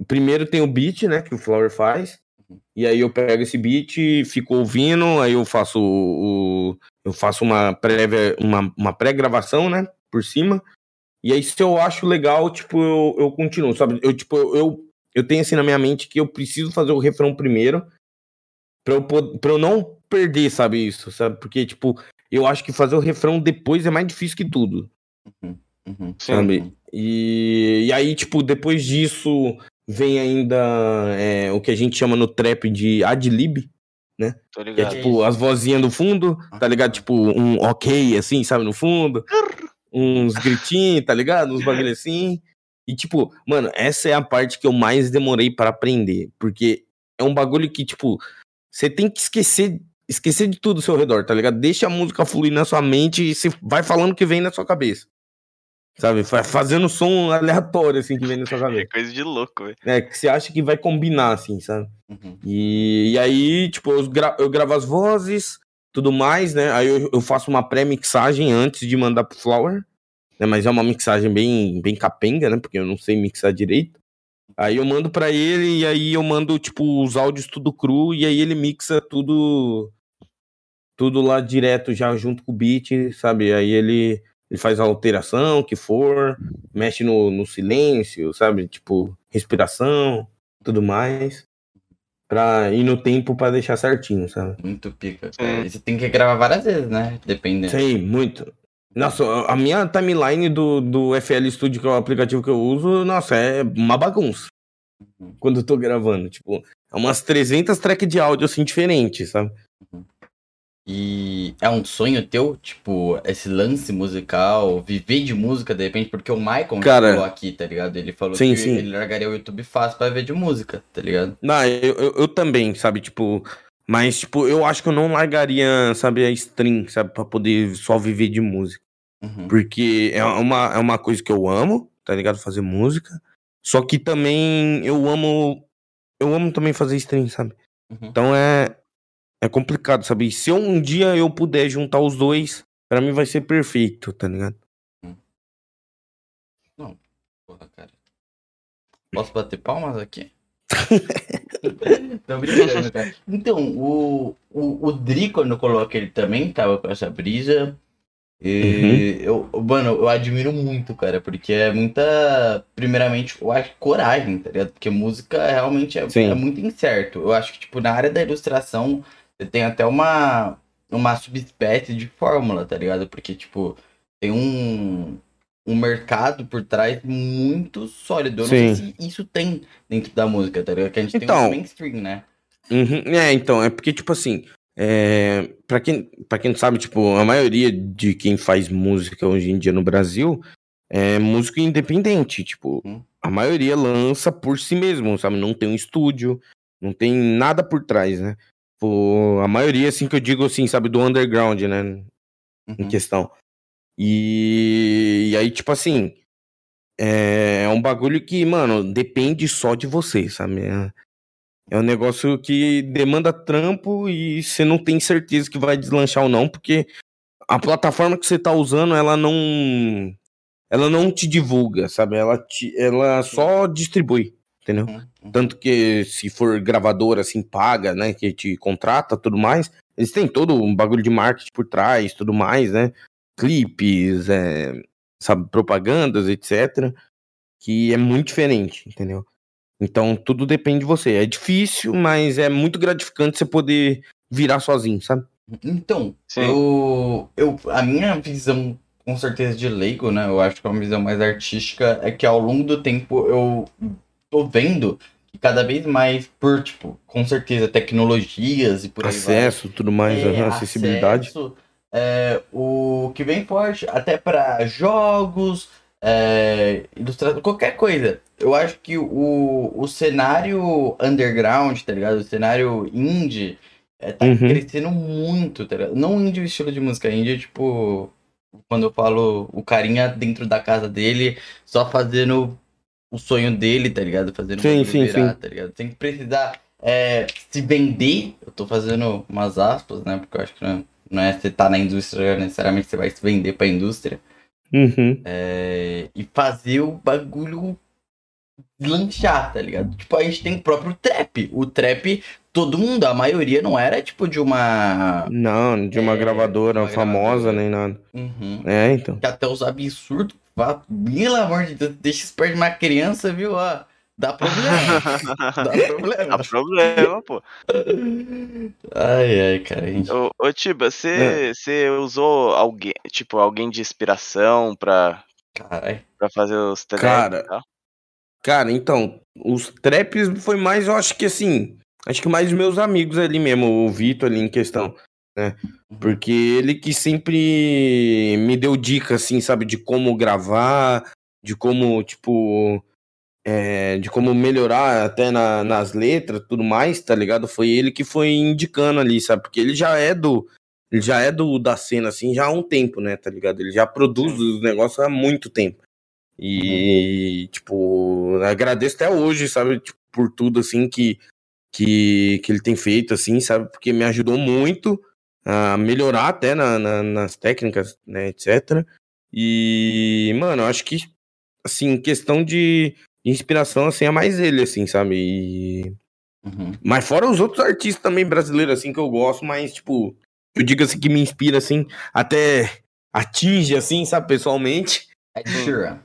primeiro tem o beat, né, que o Flower faz, Uhum. e aí eu pego esse beat, fico ouvindo, aí eu faço o- eu faço uma prévia, uma, uma pré-gravação, né, por cima, e aí se eu acho legal, tipo, eu, eu continuo, sabe? Eu, tipo, eu, eu tenho assim na minha mente que eu preciso fazer o refrão primeiro, pra eu, pra eu não perder, sabe, isso, sabe? Porque, tipo, eu acho que fazer o refrão depois é mais difícil que tudo, Uhum. Sim. sabe? E, e aí, tipo, depois disso vem ainda é, o que a gente chama no trap de ad-lib, Tô que é tipo as vozinhas do fundo, tá ligado? Tipo, um ok, assim, sabe, no fundo. Uns gritinhos, tá ligado? Uns bagulho assim. E, tipo, mano, essa é a parte que eu mais demorei para aprender. Porque é um bagulho que, tipo, você tem que esquecer, esquecer de tudo ao seu redor, tá ligado? Deixa a música fluir na sua mente e você vai falando o que vem na sua cabeça. Sabe? Fa- Fazendo som aleatório, assim, que vem na sua É cabeça. coisa de louco, velho. É, que você acha que vai combinar, assim, sabe? Uhum. E, e aí, tipo, eu, gra- eu gravo as vozes, tudo mais, né? Aí eu, eu faço uma pré-mixagem antes de mandar pro Flower, né? Mas é uma mixagem bem, bem capenga, né? Porque eu não sei mixar direito. Aí eu mando pra ele e aí eu mando, tipo, os áudios tudo cru e aí ele mixa tudo tudo lá direto já junto com o beat, sabe? Aí ele, ele faz a alteração que for, mexe no, no silêncio, sabe? Tipo, respiração, tudo mais. Pra ir no tempo pra deixar certinho, sabe? Muito pica. E você tem que gravar várias vezes, né? Dependendo. Sei, muito. Nossa, a minha timeline do, do FL Studio, que é o aplicativo que eu uso, nossa, é uma bagunça. Uhum. Quando eu tô gravando, tipo, é umas 300 tracks de áudio, assim, diferentes, sabe? E é um sonho teu, tipo, esse lance musical, viver de música, de repente, porque o Michael Cara, falou aqui, tá ligado? Ele falou sim, que sim. ele largaria o YouTube fácil pra viver de música, tá ligado? Não, eu, eu, eu também, sabe, tipo... Mas, tipo, eu acho que eu não largaria, sabe, a stream, sabe, pra poder só viver de música. Uhum. Porque é uma, é uma coisa que eu amo, tá ligado? Fazer música. Só que também eu amo. Eu amo também fazer stream, sabe? Uhum. Então é. É complicado, sabe? E se eu, um dia eu puder juntar os dois, pra mim vai ser perfeito, tá ligado? Porra, cara. Posso bater palmas aqui? Tô brincando, cara. Então, o, o, o Dri, quando eu coloquei ele também, tava com essa brisa. E eu, mano, eu admiro muito, cara, porque é muita. Primeiramente, eu acho que coragem, tá ligado? Porque música realmente é, é muito incerto. Eu acho que, tipo, na área da ilustração, você tem até uma, uma subespécie de fórmula, tá ligado? Porque, tipo, tem um. um mercado por trás muito sólido. Eu não Sim. sei se isso tem dentro da música, tá ligado? Que a gente tem Então, um mainstream, né? Uhum, É, então, é porque, tipo assim, é, pra, quem, pra quem não sabe, tipo, a maioria de quem faz música hoje em dia no Brasil é músico independente, tipo, Uhum. a maioria lança por si mesmo, sabe? Não tem um estúdio, não tem nada por trás, né? Pô, a maioria, assim, que eu digo, assim, sabe, do underground, né? em Uhum. questão. E, e aí, tipo assim, é, é um bagulho que, mano, depende só de você, sabe? É, é um negócio que demanda trampo e você não tem certeza que vai deslanchar ou não, porque a plataforma que você tá usando, ela não. Ela não te divulga, sabe? Ela, te, ela só distribui, entendeu? Uhum. Uhum. Tanto que se for gravadora assim, paga, né? Que te contrata tudo mais, eles têm todo um bagulho de marketing por trás, tudo mais, né? Clipes, é, sabe, propagandas, etc. Que é muito diferente, entendeu? Então tudo depende de você. É difícil, mas é muito gratificante você poder virar sozinho, sabe? Então, Sim. eu, eu, a minha visão, com certeza, de leigo, né? Eu acho que é uma visão mais artística, é que ao longo do tempo eu tô vendo que cada vez mais, por, tipo, com certeza, tecnologias e por aí vai, Acesso, tudo mais, é, acessibilidade. acesso, é, o que vem forte até para jogos, é, ilustração, qualquer coisa. Eu acho que o, o cenário underground, tá ligado? O cenário indie é, tá Uhum. crescendo muito, tá ligado? Não indie o estilo de música indie, tipo, quando eu falo o carinha dentro da casa dele, só fazendo o sonho dele, tá ligado? Fazendo Sim, sim, virar, sim. tá ligado? Tem que precisar é, se vender, eu tô fazendo umas aspas, né? Porque eu acho que não, não é você tá na indústria necessariamente você vai se vender pra indústria. Uhum. É, e fazer o bagulho lanchar, tá ligado? Tipo, a gente tem o próprio trap. O trap, todo mundo, a maioria não era tipo de uma. Não, de uma É, gravadora uma famosa gravadora. nem nada. Uhum. É, então. Que até os absurdos, vá- pelo amor de Deus, deixa isso perto de uma criança, viu? Ó, dá problema. dá problema. Dá problema, pô. Ai, ai, cara, gente. Ô, ô Tiba, É. você você usou alguém, tipo, alguém de inspiração pra, Caralho. pra fazer os TDF Cara, e tal? Cara, então, os traps foi mais, eu acho que assim, acho que mais meus amigos ali mesmo, o Vitor ali em questão, né? Porque ele que sempre me deu dica, assim, sabe, de como gravar, de como, tipo, é, de como melhorar até na- nas letras, tudo mais, tá ligado? Foi ele que foi indicando ali, sabe? Porque ele já é do, ele já é do da cena, assim, já há um tempo, né, tá ligado? Ele já produz os negócios há muito tempo. E, tipo, agradeço até hoje, sabe, tipo, por tudo, assim, que, que, que ele tem feito, assim, sabe, porque me ajudou muito a melhorar até na, na- nas técnicas, né, etc. E, mano, eu acho que, assim, questão de inspiração, assim, é mais ele, assim, sabe, e... Uhum. Mas fora os outros artistas também brasileiros, assim, que eu gosto, mas, tipo, eu digo assim, que me inspira, assim, até atinge, assim, sabe, pessoalmente. Ed Sheeran.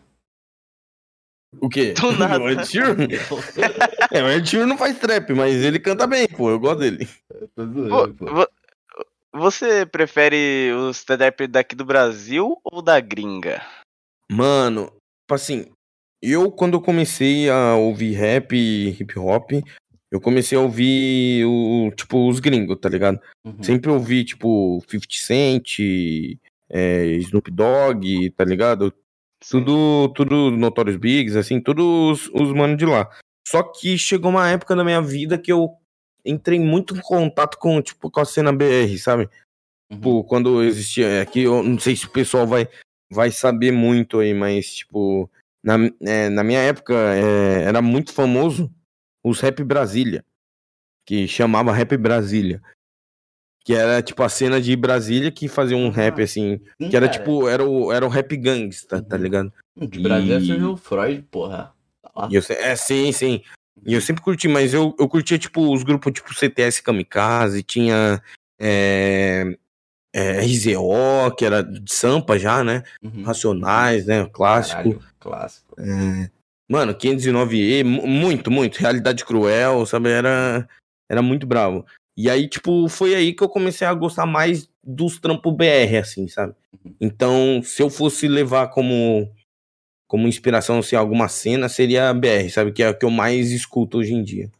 O quê? Do nada. O Ed Sheeran? É, o Ed Sheeran não faz trap, mas ele canta bem, pô, eu gosto dele. Pô, pô. Vo- você prefere os TDF daqui do Brasil ou da gringa? Mano, tipo assim, eu quando eu comecei a ouvir rap e hip hop, eu comecei a ouvir o, tipo, os gringos, tá ligado? Uhum. Sempre ouvi, tipo, 50 Cent, é, Snoop Dogg, tá ligado? Tudo, tudo Notorious Bigs, assim, todos os, os manos de lá. Só que chegou uma época na minha vida que eu entrei muito em contato com, tipo, com a cena BR, sabe? Uhum. Tipo, quando existia. Aqui eu não sei se o pessoal vai, vai saber muito aí, mas, tipo, na, é, na minha época é, era muito famoso os Rap Brasília, que chamava Rap Brasília. Que era, tipo, a cena de Brasília que fazia um Ah, rap, assim, Sim, que era, cara. tipo, era o, era o rap gangsta, tá Uhum. ligado? De Brasília e- surgiu o Freud, porra. Tá. E eu, é, sim, sim. E eu sempre curti, mas eu, eu curtia, tipo, os grupos tipo CTS Kamikaze, tinha é, é, RZO, que era de Sampa já, né? Uhum. Racionais, né? Clássico. Caralho, clássico. Mano, 509E, mu- muito, muito. Realidade Cruel, sabe? Era, era muito bravo. E aí, tipo, foi aí que eu comecei a gostar mais dos trampos BR, assim, sabe? Então, se eu fosse levar como como inspiração, assim, alguma cena, seria a BR, sabe? Que é o que eu mais escuto hoje em dia.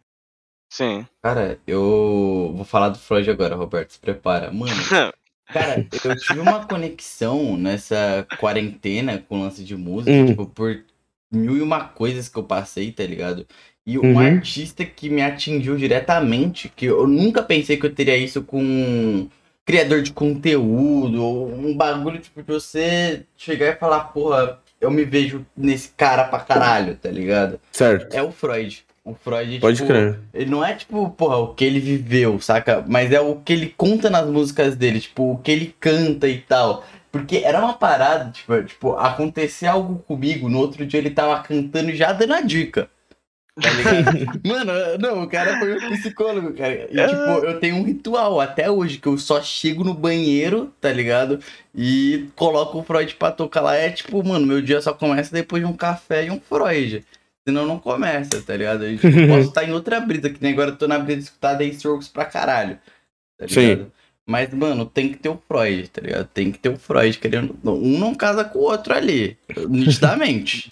Sim. Cara, eu vou falar do Freud agora, Roberto. Se prepara. Mano, cara, eu tive uma conexão nessa quarentena com o lance de música, Hum. tipo, por mil e uma coisas que eu passei, tá ligado? E Uhum. um artista que me atingiu diretamente, que eu nunca pensei que eu teria isso com um criador de conteúdo, ou um bagulho, tipo, de você chegar e falar, porra, eu me vejo nesse cara pra caralho, tá ligado? Certo. É o Freud. O Freud, Pode tipo, crer. ele não é tipo, porra, o que ele viveu, saca? Mas é o que ele conta nas músicas dele, tipo, o que ele canta e tal. Porque era uma parada, tipo, tipo, acontecer algo comigo, no outro dia ele tava cantando e já dando a dica. Tá ligado? Mano, não, o cara foi um psicólogo, cara. E, tipo, eu tenho um ritual até hoje que eu só chego no banheiro, tá ligado? E coloco o Freud pra tocar lá. É tipo, mano, meu dia só começa depois de um café e um Freud. Senão não começa, tá ligado? Eu tipo, posso estar em outra brisa, que nem agora eu tô na brisa de escutar The Strokes pra caralho. Tá Sim. ligado? Mas, mano, tem que ter o Freud, tá ligado? Tem que ter o Freud, querendo. Um não casa com o outro ali. Nitidamente.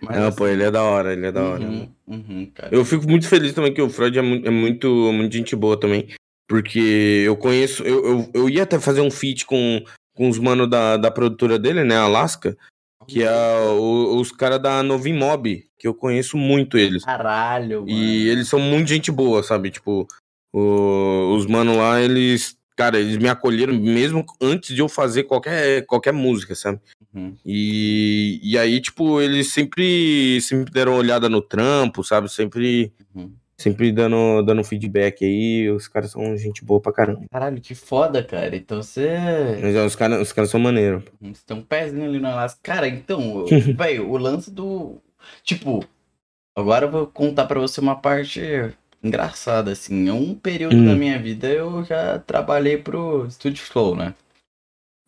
Mas, Não, pô, assim, ele é da hora, ele é da hora. Uhum, uhum, cara. Eu fico muito feliz também que o Freud é, mu- é muito, muito gente boa também. Porque eu conheço. Eu, eu, eu ia até fazer um feat com, com os manos da, da produtora dele, né? Alaska. Que é o- os caras da Novin Mob, que eu conheço muito eles. Caralho, mano. E eles são muito gente boa, sabe? Tipo, o- os manos lá, eles. Cara, eles me acolheram mesmo antes de eu fazer qualquer, qualquer música, sabe? Uhum. E, e aí, tipo, eles sempre, sempre deram uma olhada no trampo, sabe? Sempre, Uhum. sempre dando, dando feedback aí. Os caras são gente boa pra caramba. Caralho, que foda, cara. Então você. Mas, os caras os caras são maneiros. Você tem um pezinho ali no Alasca. Cara, então, velho, o lance do. Tipo, agora eu vou contar pra você uma parte engraçada, assim. Um período Hum. da minha vida eu já trabalhei pro Studio Flow, né?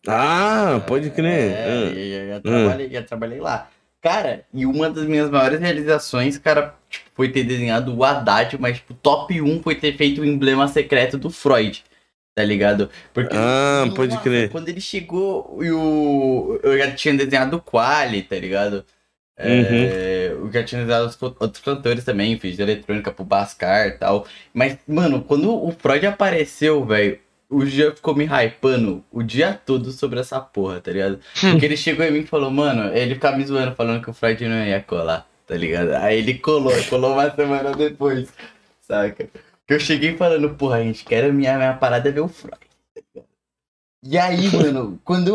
Ah, pode crer. É, Ah. e- e- já, trabalhei, já trabalhei lá. Cara, e uma das minhas maiores realizações, cara, tipo, foi ter desenhado o Haddad, mas tipo, top 1 foi ter feito o emblema secreto do Freud. Tá ligado? Porque Ah, pode crer. quando ele chegou, e o, eu já tinha desenhado o Quali, tá ligado? É, Uhum. eu já tinha co- outros cantores também, fiz de eletrônica pro Bascar e tal. Mas, mano, quando o Freud apareceu, velho, o Jean ficou me hypando o dia todo sobre essa porra, tá ligado? Porque ele chegou em mim e falou, mano, ele ficava me zoando falando que o Freud não ia colar, tá ligado? Aí ele colou, colou uma semana depois, saca? Que eu cheguei falando, porra, gente, quero minha, minha parada é ver o Freud. E aí, mano, quando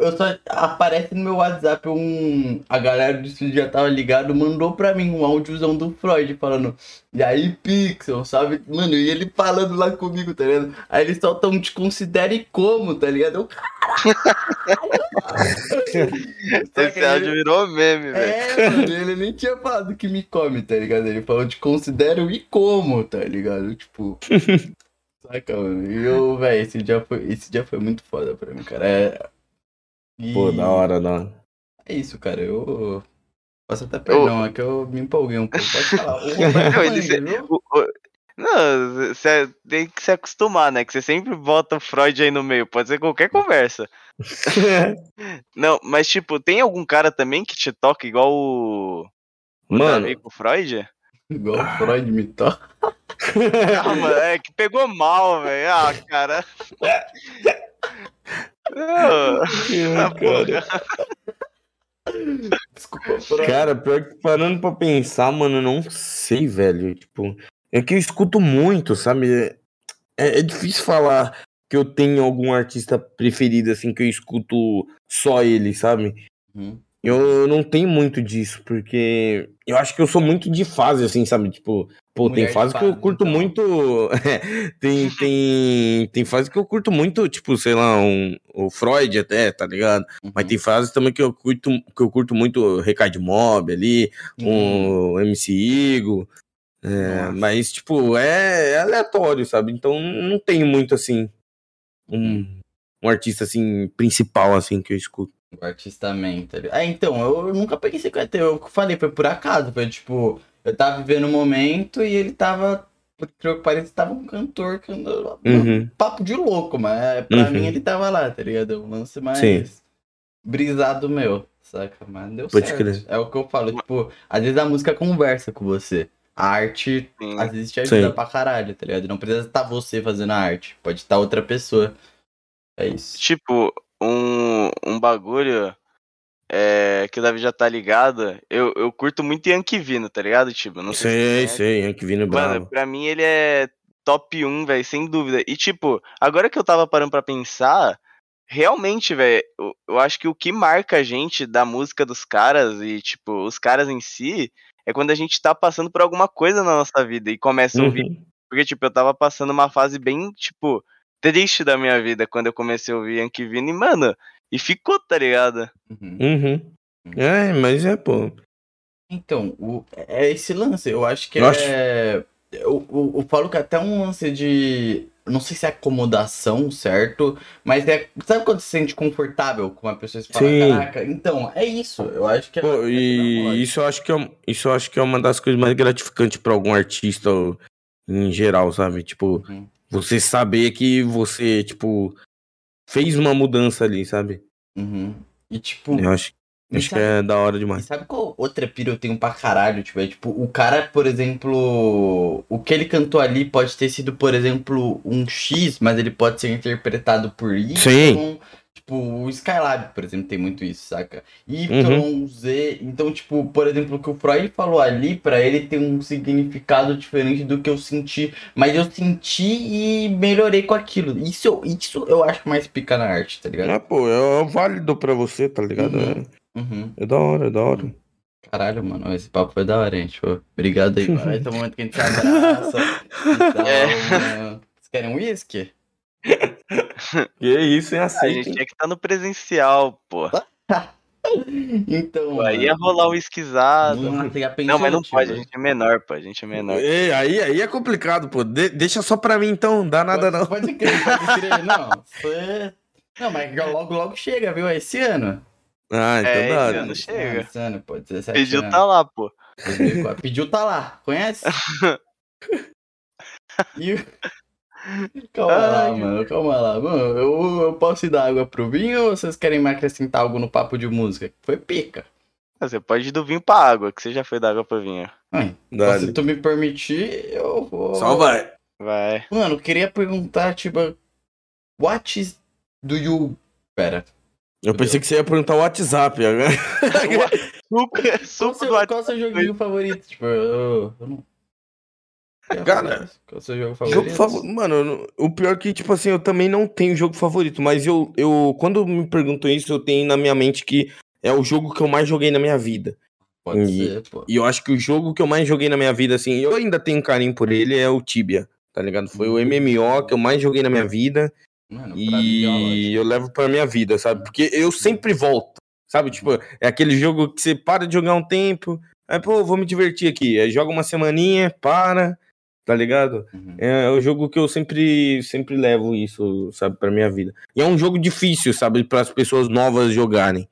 eu, só aparece no meu WhatsApp um. A galera do estúdio já tava ligado, mandou pra mim um áudiozão do Freud falando. E aí, Pixel, sabe? Mano, e ele falando lá comigo, tá ligado? Aí eles só tão te considere como, tá ligado? Eu, que Esse áudio virou meme, velho. é, mano, ele nem tinha falado que me come, tá ligado? Ele falou te considero e como, tá ligado? Tipo. Saca, mano? E eu, velho, esse dia foi, esse dia foi muito foda pra mim, cara. É... E Pô, da hora, da hora. É isso, cara. Eu. Posso até perdão, é que eu me empolguei um pouco. Pode falar. Não, ele? O- o- Não, você tem que se acostumar, né? Que você sempre bota o Freud aí no meio. Pode ser qualquer conversa. Não, mas tipo, tem algum cara também que te toca igual o. O Mano, o Freud? Igual o Freud me toca. Ah, mano, é que pegou mal, velho. Ah, cara. Não, ah, porra. Desculpa, Freud. Cara, pior que parando pra pensar, mano, eu não sei, velho. Tipo, é que eu escuto muito, sabe? É, é difícil falar que eu tenho algum artista preferido, assim, que eu escuto só ele, sabe? Uhum. Eu não tenho muito disso, porque eu acho que eu sou muito de fase, assim, sabe? Tipo, pô, Mulher tem fase que eu fase, curto então. muito. tem, tem, tem fase que eu curto muito, tipo, sei lá, um, o Freud até, tá ligado? Mas Uhum. tem fases também que eu curto, que eu curto muito Recado Mob ali, Uhum. o MC Igo. É, mas, tipo, é, é aleatório, sabe? Então não tenho muito assim. Um, um artista assim, principal, assim, que eu escuto. O artista tá ligado? Ah, então, eu nunca pensei que eu ia ter. Eu falei, foi por acaso. Foi tipo, eu tava vivendo um momento e ele tava. Por que tava um cantor cantando. Uhum. Papo de louco, mas é, pra Uhum. mim ele tava lá, tá ligado? Um lance mais. Sim. brisado meu, saca? Mas deu Pode certo. crer. É o que eu falo, tipo, às vezes a música conversa com você. A arte, Sim. às vezes te ajuda Sim. pra caralho, tá ligado? Não precisa estar você fazendo a arte, pode estar outra pessoa. É isso. Tipo, um, um bagulho é, que o Davi já tá ligado. Eu, eu curto muito Yankee Vino, tá ligado? Tipo, não sei se Sei, você sei, Yankee Vino Mano, bravo. pra mim ele é top 1, velho, sem dúvida. E tipo, agora que eu tava parando pra pensar, realmente, velho, eu, eu acho que o que marca a gente da música dos caras e, tipo, os caras em si, é quando a gente tá passando por alguma coisa na nossa vida e começa a ouvir. Uhum. Porque, tipo, eu tava passando uma fase bem, tipo, triste da minha vida quando eu comecei a ouvir Yankee Vino e, mano, e ficou, tá ligado? Uhum. Uhum. É, mas é, pô. Então, o- é esse lance. Eu acho que Eu é. Eu, eu, eu falo que até um lance de. Não sei se é acomodação, certo? Mas é. Sabe quando você se sente confortável com uma pessoa e fala, Sim. caraca? Então, é isso. Eu acho que é. Pô, é e isso eu acho que é, isso eu acho que é uma das coisas mais gratificantes pra algum artista em geral, sabe? Tipo, Uhum. Você saber que você, tipo, fez uma mudança ali, sabe? Uhum. E tipo. Eu acho, acho que sabe- é da hora demais. sabe qual outra pira eu tenho pra caralho? Tipo, é tipo, o cara, por exemplo, o que ele cantou ali pode ter sido, por exemplo, um X, mas ele pode ser interpretado por Y. Sim. Tipo, o Skylab, por exemplo, tem muito isso, saca? Y, Uhum. Z. Então, tipo, por exemplo, o que o Freud falou ali, pra ele tem um significado diferente do que eu senti. Mas eu senti e melhorei com aquilo. Isso, eu- isso eu acho mais pica na arte, tá ligado? Ah, pô, é válido pra você, tá ligado? Uhum. Uhum. É, é da hora, é da hora. Caralho, mano, esse papo foi da hora, hein? Tipo, obrigado aí. Vai ter um momento que a gente se abraça. e tal, É. mano. Vocês querem um whisky? Que isso, hein? A Aceita. gente tinha que estar no presencial, pô. Então. Pô, Aí ia rolar um esquisado. Não, mas não pode, a gente é menor, pô. A gente é menor. Ei, aí, aí é complicado, pô. De- deixa só pra mim então, dá nada pode, não. Pode crer, pode crer. Não, você... Não, mas logo, logo chega, viu? É Esse ano. Ah, então É, dá. esse ano chega. Esse ano, pô, 17 Pediu anos. tá lá, pô. 2004. Pediu tá lá, conhece? E Calma lá, Ai, mano, calma lá. Mano, eu, eu posso ir dar água pro vinho ou vocês querem me acrescentar algo no papo de música? Foi pica. Ah, Você pode ir do vinho pra água, que você já foi da água pro vinho. Ai, Dá. se tu me permitir, eu vou. Só vai. Vai. Mano, eu queria perguntar, tipo, what is do you. Pera. Eu pensei que você ia perguntar o WhatsApp agora. Super, Qual super seu, do qual seu joguinho favorito? Tipo, eu, eu não. Cara, qual seu jogo favorito? Jogo favorito. Mano, o pior é que, tipo assim, eu também não tenho jogo favorito, mas eu, eu quando me perguntam isso, eu tenho na minha mente que é o jogo que eu mais joguei na minha vida. Pode E- ser, pô. E eu acho que o jogo que eu mais joguei na minha vida, assim, eu ainda tenho carinho por ele, é o Tibia, tá ligado? Foi o MMO que eu mais joguei na minha vida Mano, é e lógica. eu levo pra minha vida, sabe? Porque eu sempre volto, sabe? Tipo, é aquele jogo que você para de jogar um tempo, aí, pô, vou me divertir aqui. Aí joga uma semaninha, para, tá ligado? Uhum. É o jogo que eu sempre, sempre levo isso, sabe, pra minha vida. E é um jogo difícil, sabe, para as pessoas novas jogarem.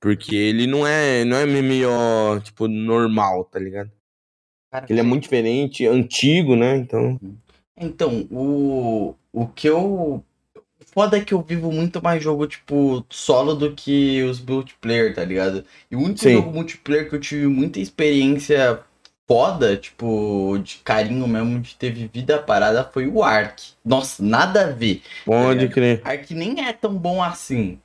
Porque ele não é, não é MMO, tipo, normal, tá ligado? Cara, Ele é muito diferente, antigo, né? Então. Então, o, o que eu. Foda é que eu vivo muito mais jogo, tipo, solo do que os multiplayer, tá ligado? E o único Sim. jogo multiplayer que eu tive muita experiência foda, tipo, de carinho mesmo, de ter vivido a parada, foi o Ark. Nossa, nada a ver. Pode É. crer. Ark nem é tão bom assim.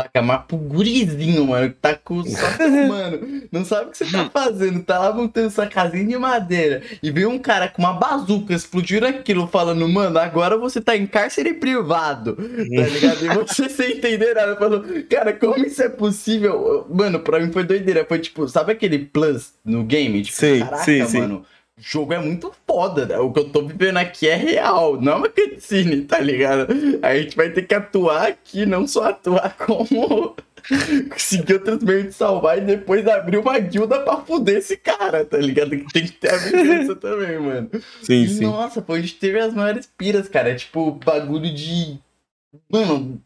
Saca? Mas pro gurizinho, mano, que tá com. Só mano, não sabe o que você tá fazendo. Tá lá montando sua casinha de madeira. E vem um cara com uma bazuca explodindo aquilo, falando, mano, agora você tá em cárcere privado. Tá ligado? E você sem entender nada. Falou, cara, como isso é possível? Mano, pra mim foi doideira. Foi tipo, sabe aquele plus no game? Tipo, Sim, caraca, sim, sim. O jogo é muito foda, né? O que eu tô vivendo aqui é real, não é uma cutscene, tá ligado? A gente vai ter que atuar aqui, não só atuar como conseguir outros meios de salvar e depois abrir uma guilda pra fuder esse cara, tá ligado? Que tem que ter a vingança também, mano. Sim, E, sim. Nossa, foi onde teve as maiores piras, cara. É tipo, bagulho de. Mano,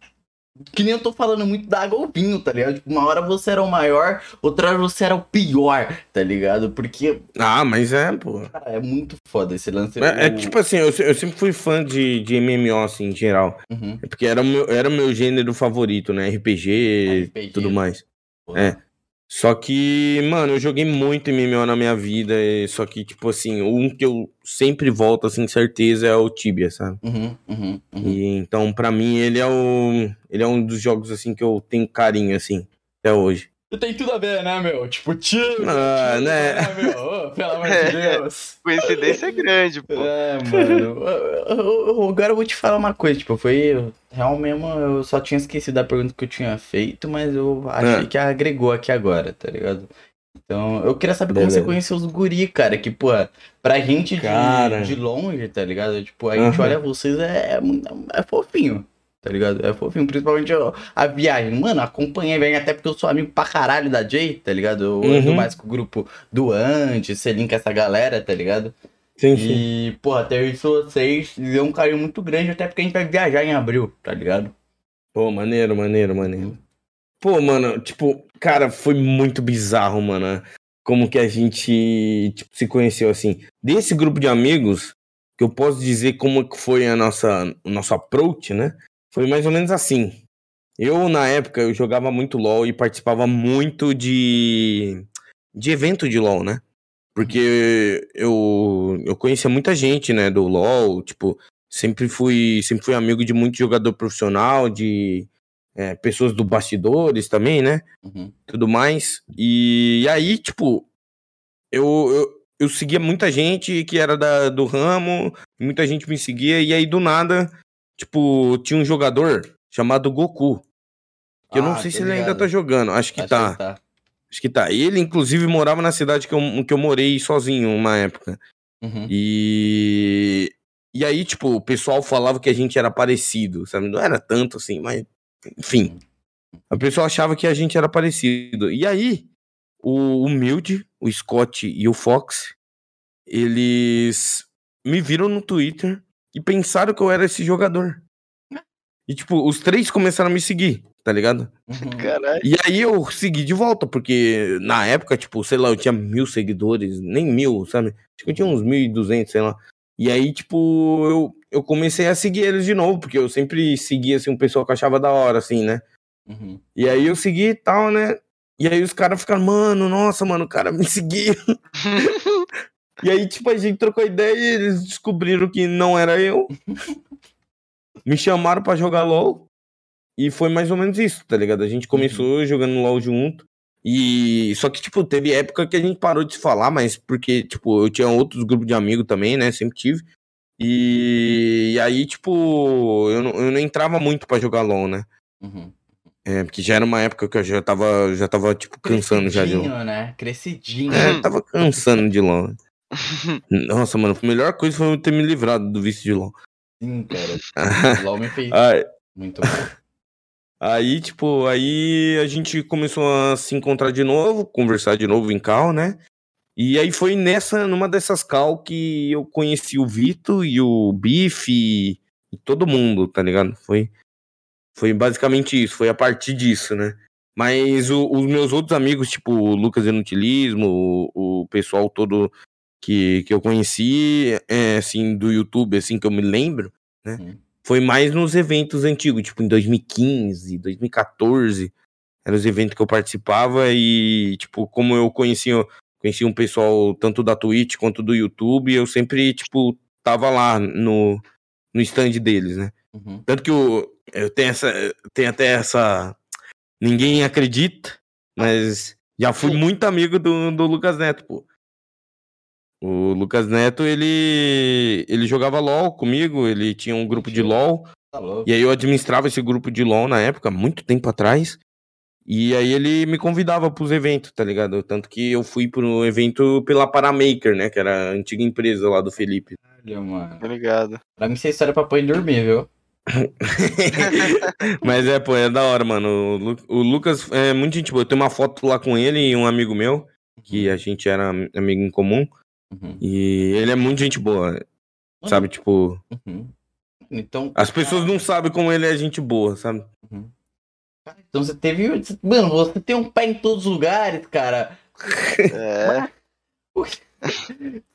Que nem eu tô falando muito da água vinho, tá ligado? Tipo, uma hora você era o maior, outra hora você era o pior, tá ligado? Porque. Ah, mas é, pô. Cara, é muito foda esse lance. É, é tipo assim, eu, eu, sempre fui fã de, de MMO, assim, em geral. Uhum. Porque era o meu, era meu gênero favorito, né? RPG, RPG. tudo mais. Porra. É. Só que, mano, eu joguei muito MMO na minha vida, só que, tipo assim, um que eu sempre volto, assim, certeza é o Tibia, sabe? Uhum, uhum, uhum. E, então, para mim, ele é o. Ele é um dos jogos, assim, que eu tenho carinho, assim, até hoje. Tem tudo a ver, né, meu? Tipo, tio. Ah, né? né meu? Oh, pelo amor de é, Deus. Coincidência é grande, pô. É, mano. Agora eu vou te falar uma coisa. Tipo, foi. Real mesmo, eu só tinha esquecido da pergunta que eu tinha feito, mas eu achei é. que agregou aqui agora, tá ligado? Então, eu queria saber Beleza. como você conheceu os guri, cara. Que, pô, pra gente de, de longe, tá ligado? Tipo, a gente uhum. olha vocês, é, é, é fofinho tá ligado? É fofinho, principalmente a viagem. Mano, acompanhei, velho, até porque eu sou amigo pra caralho da Jay, tá ligado? Eu uhum. ando mais com o grupo do Antes, Selinka, essa galera, tá ligado? Sim, sim. E, porra, ter isso vocês deu um carinho muito grande, até porque a gente vai viajar em abril, tá ligado? Pô, maneiro, maneiro, maneiro. Pô, mano, tipo, cara, foi muito bizarro, mano. Como que a gente tipo, se conheceu assim. Desse grupo de amigos, que eu posso dizer como foi a nossa, o nosso approach, né? Foi mais ou menos assim. Eu, na época, eu jogava muito LoL e participava muito de, de evento de LoL, né? Porque eu, eu conhecia muita gente, né, do LoL, tipo, sempre fui, sempre fui amigo de muito jogador profissional, de é, pessoas do bastidores também, né? Uhum. Tudo mais. E, e, aí, tipo, eu, eu, eu seguia muita gente que era da, do ramo, muita gente me seguia, e aí do nada Tipo, tinha um jogador chamado Goku. Que ah, eu não ah, sei se ele ainda tá jogando. Acho que Acho tá. Que tá. Acho que tá. Ele, inclusive, morava na cidade que eu, que eu morei sozinho uma época. Uhum. E. E aí, tipo, o pessoal falava que a gente era parecido, sabe? Não era tanto assim, mas. Enfim. O pessoal achava que a gente era parecido. E aí, o, o Milde, o Scott e o Fox, eles me viram no Twitter e pensaram que eu era esse jogador. E, tipo, os três começaram a me seguir, tá ligado? Uhum. Caralho. E aí eu segui de volta, porque na época, tipo, sei lá, eu tinha mil seguidores, nem mil, sabe? Acho que eu tinha uns mil e duzentos, sei lá. E aí, tipo, eu, eu comecei a seguir eles de novo, porque eu sempre seguia, assim, um pessoal que eu achava da hora, assim, né? Uhum. E aí eu segui e tal, né? E aí os caras ficaram, mano, nossa, mano, o cara me seguiu. E aí, tipo, a gente trocou ideia e eles descobriram que não era eu. Me chamaram para jogar LOL. E foi mais ou menos isso, tá ligado? A gente começou uhum. jogando LOL junto. E só que, tipo, teve época que a gente parou de se falar, mas porque, tipo, eu tinha outros grupos de amigos também, né? Sempre tive. E, e aí, tipo, eu não, eu não entrava muito para jogar LOL, né? Uhum. É, porque já era uma época que eu já tava, já tava tipo, cansando já de LOL. né? Crescidinho. É, tava cansando de LOL. Nossa, mano, a melhor coisa foi eu ter me livrado do vício de LOL. Sim, cara. LOL me fez Ai. muito mal. Aí, tipo, aí a gente começou a se encontrar de novo, conversar de novo em cal, né? E aí foi nessa, numa dessas cal que eu conheci o Vito e o Bife e, e todo mundo, tá ligado? Foi, foi basicamente isso, foi a partir disso, né? Mas o, os meus outros amigos, tipo o Lucas Inutilismo, o, o pessoal todo que, que eu conheci, é, assim, do YouTube, assim, que eu me lembro, né? Uhum. Foi mais nos eventos antigos, tipo em 2015, 2014. Eram os eventos que eu participava e, tipo, como eu conhecia, conhecia um pessoal tanto da Twitch quanto do YouTube, eu sempre, tipo, tava lá no, no stand deles, né? Uhum. Tanto que eu, eu tenho, essa, tenho até essa. Ninguém acredita, mas já fui muito amigo do, do Lucas Neto, pô. O Lucas Neto, ele ele jogava LoL comigo, ele tinha um grupo de LoL. Tá e aí eu administrava esse grupo de LoL na época, muito tempo atrás. E aí ele me convidava pros eventos, tá ligado? Tanto que eu fui pro evento pela Paramaker, né? Que era a antiga empresa lá do Felipe. Olha, mano. Obrigado. Pra mim, isso é história pra pôr dormir, viu? Mas é, pô, é da hora, mano. O, Lucas é muito gente boa. Eu tenho uma foto lá com ele e um amigo meu, que a gente era amigo em comum. Uhum. E ele é muito gente boa. Uhum. Sabe, tipo. Uhum. Então. As pessoas não sabem como ele é gente boa, sabe? Uhum. Então você teve. Mano, você tem um pé em todos os lugares, cara. É.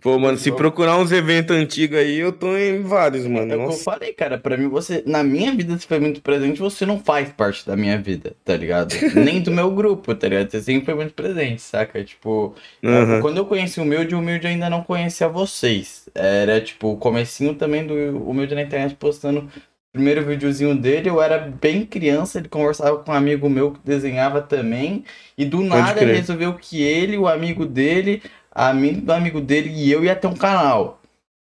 Pô, mano, se procurar uns eventos antigos aí, eu tô em vários, mano. É o que eu falei, cara. Pra mim, você. Na minha vida, você foi muito presente, você não faz parte da minha vida, tá ligado? Nem do meu grupo, tá ligado? Você sempre foi muito presente, saca? Tipo. Aham. Quando eu conheci o Humilde, o Humilde ainda não conhecia vocês. Era, tipo, o comecinho também do Humilde na internet postando o primeiro videozinho dele. Eu era bem criança, ele conversava com um amigo meu que desenhava também. E do nada ele crer. resolveu que ele, o amigo dele, amigo do amigo dele e eu ia ter um canal.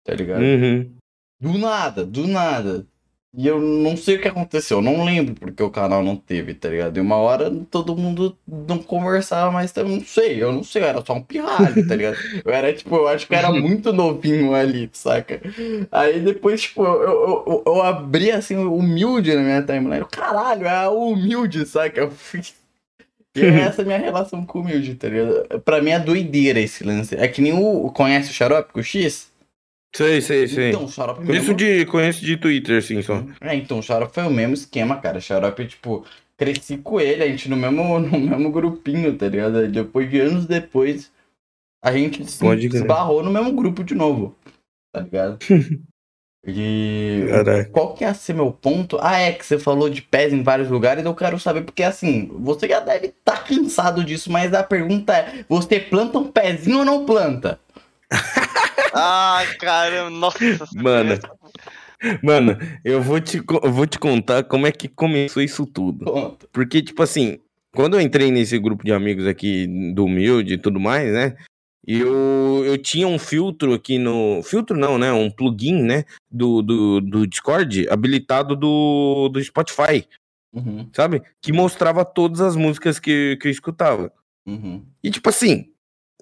Tá ligado? Uhum. Do nada, do nada. E eu não sei o que aconteceu, eu não lembro porque o canal não teve, tá ligado? E uma hora todo mundo não conversava mais, eu não sei, eu não sei, eu era só um pirralho, tá ligado? Eu era, tipo, eu acho que eu era muito novinho ali, saca? Aí depois, tipo, eu, eu, eu, eu abri, assim, humilde na minha timeline, caralho, é humilde, saca? Eu fui... E é essa minha relação com o humilde, tá ligado? Pra mim é doideira esse lance. É que nem o. Conhece o Xarope com o X? Sei, sei, sei. Então, o Xarope Conheço mesmo- de, conheço de Twitter, assim, só. é, então, o Xarope foi o mesmo esquema, cara. O Xarope, tipo, cresci com ele, a gente no mesmo, no mesmo grupinho, tá ligado? Depois de anos depois, a gente se Pode esbarrou no mesmo grupo de novo, tá ligado? E Caraca. qual que ia ser meu ponto? Ah, é que você falou de pés em vários lugares, eu quero saber, porque assim, você já deve estar cansado disso, mas a pergunta é: você planta um pezinho ou não planta? Ah, caramba, nossa. Mano. Mano, eu vou, te, eu vou te contar como é que começou isso tudo. Conta. Porque, tipo assim, quando eu entrei nesse grupo de amigos aqui do Humilde e tudo mais, né? Eu, eu tinha um filtro aqui no. Filtro não, né? Um plugin, né? Do, do, do Discord habilitado do, do Spotify, Uhum, sabe? Que mostrava todas as músicas que, que eu escutava. uhum. E tipo assim,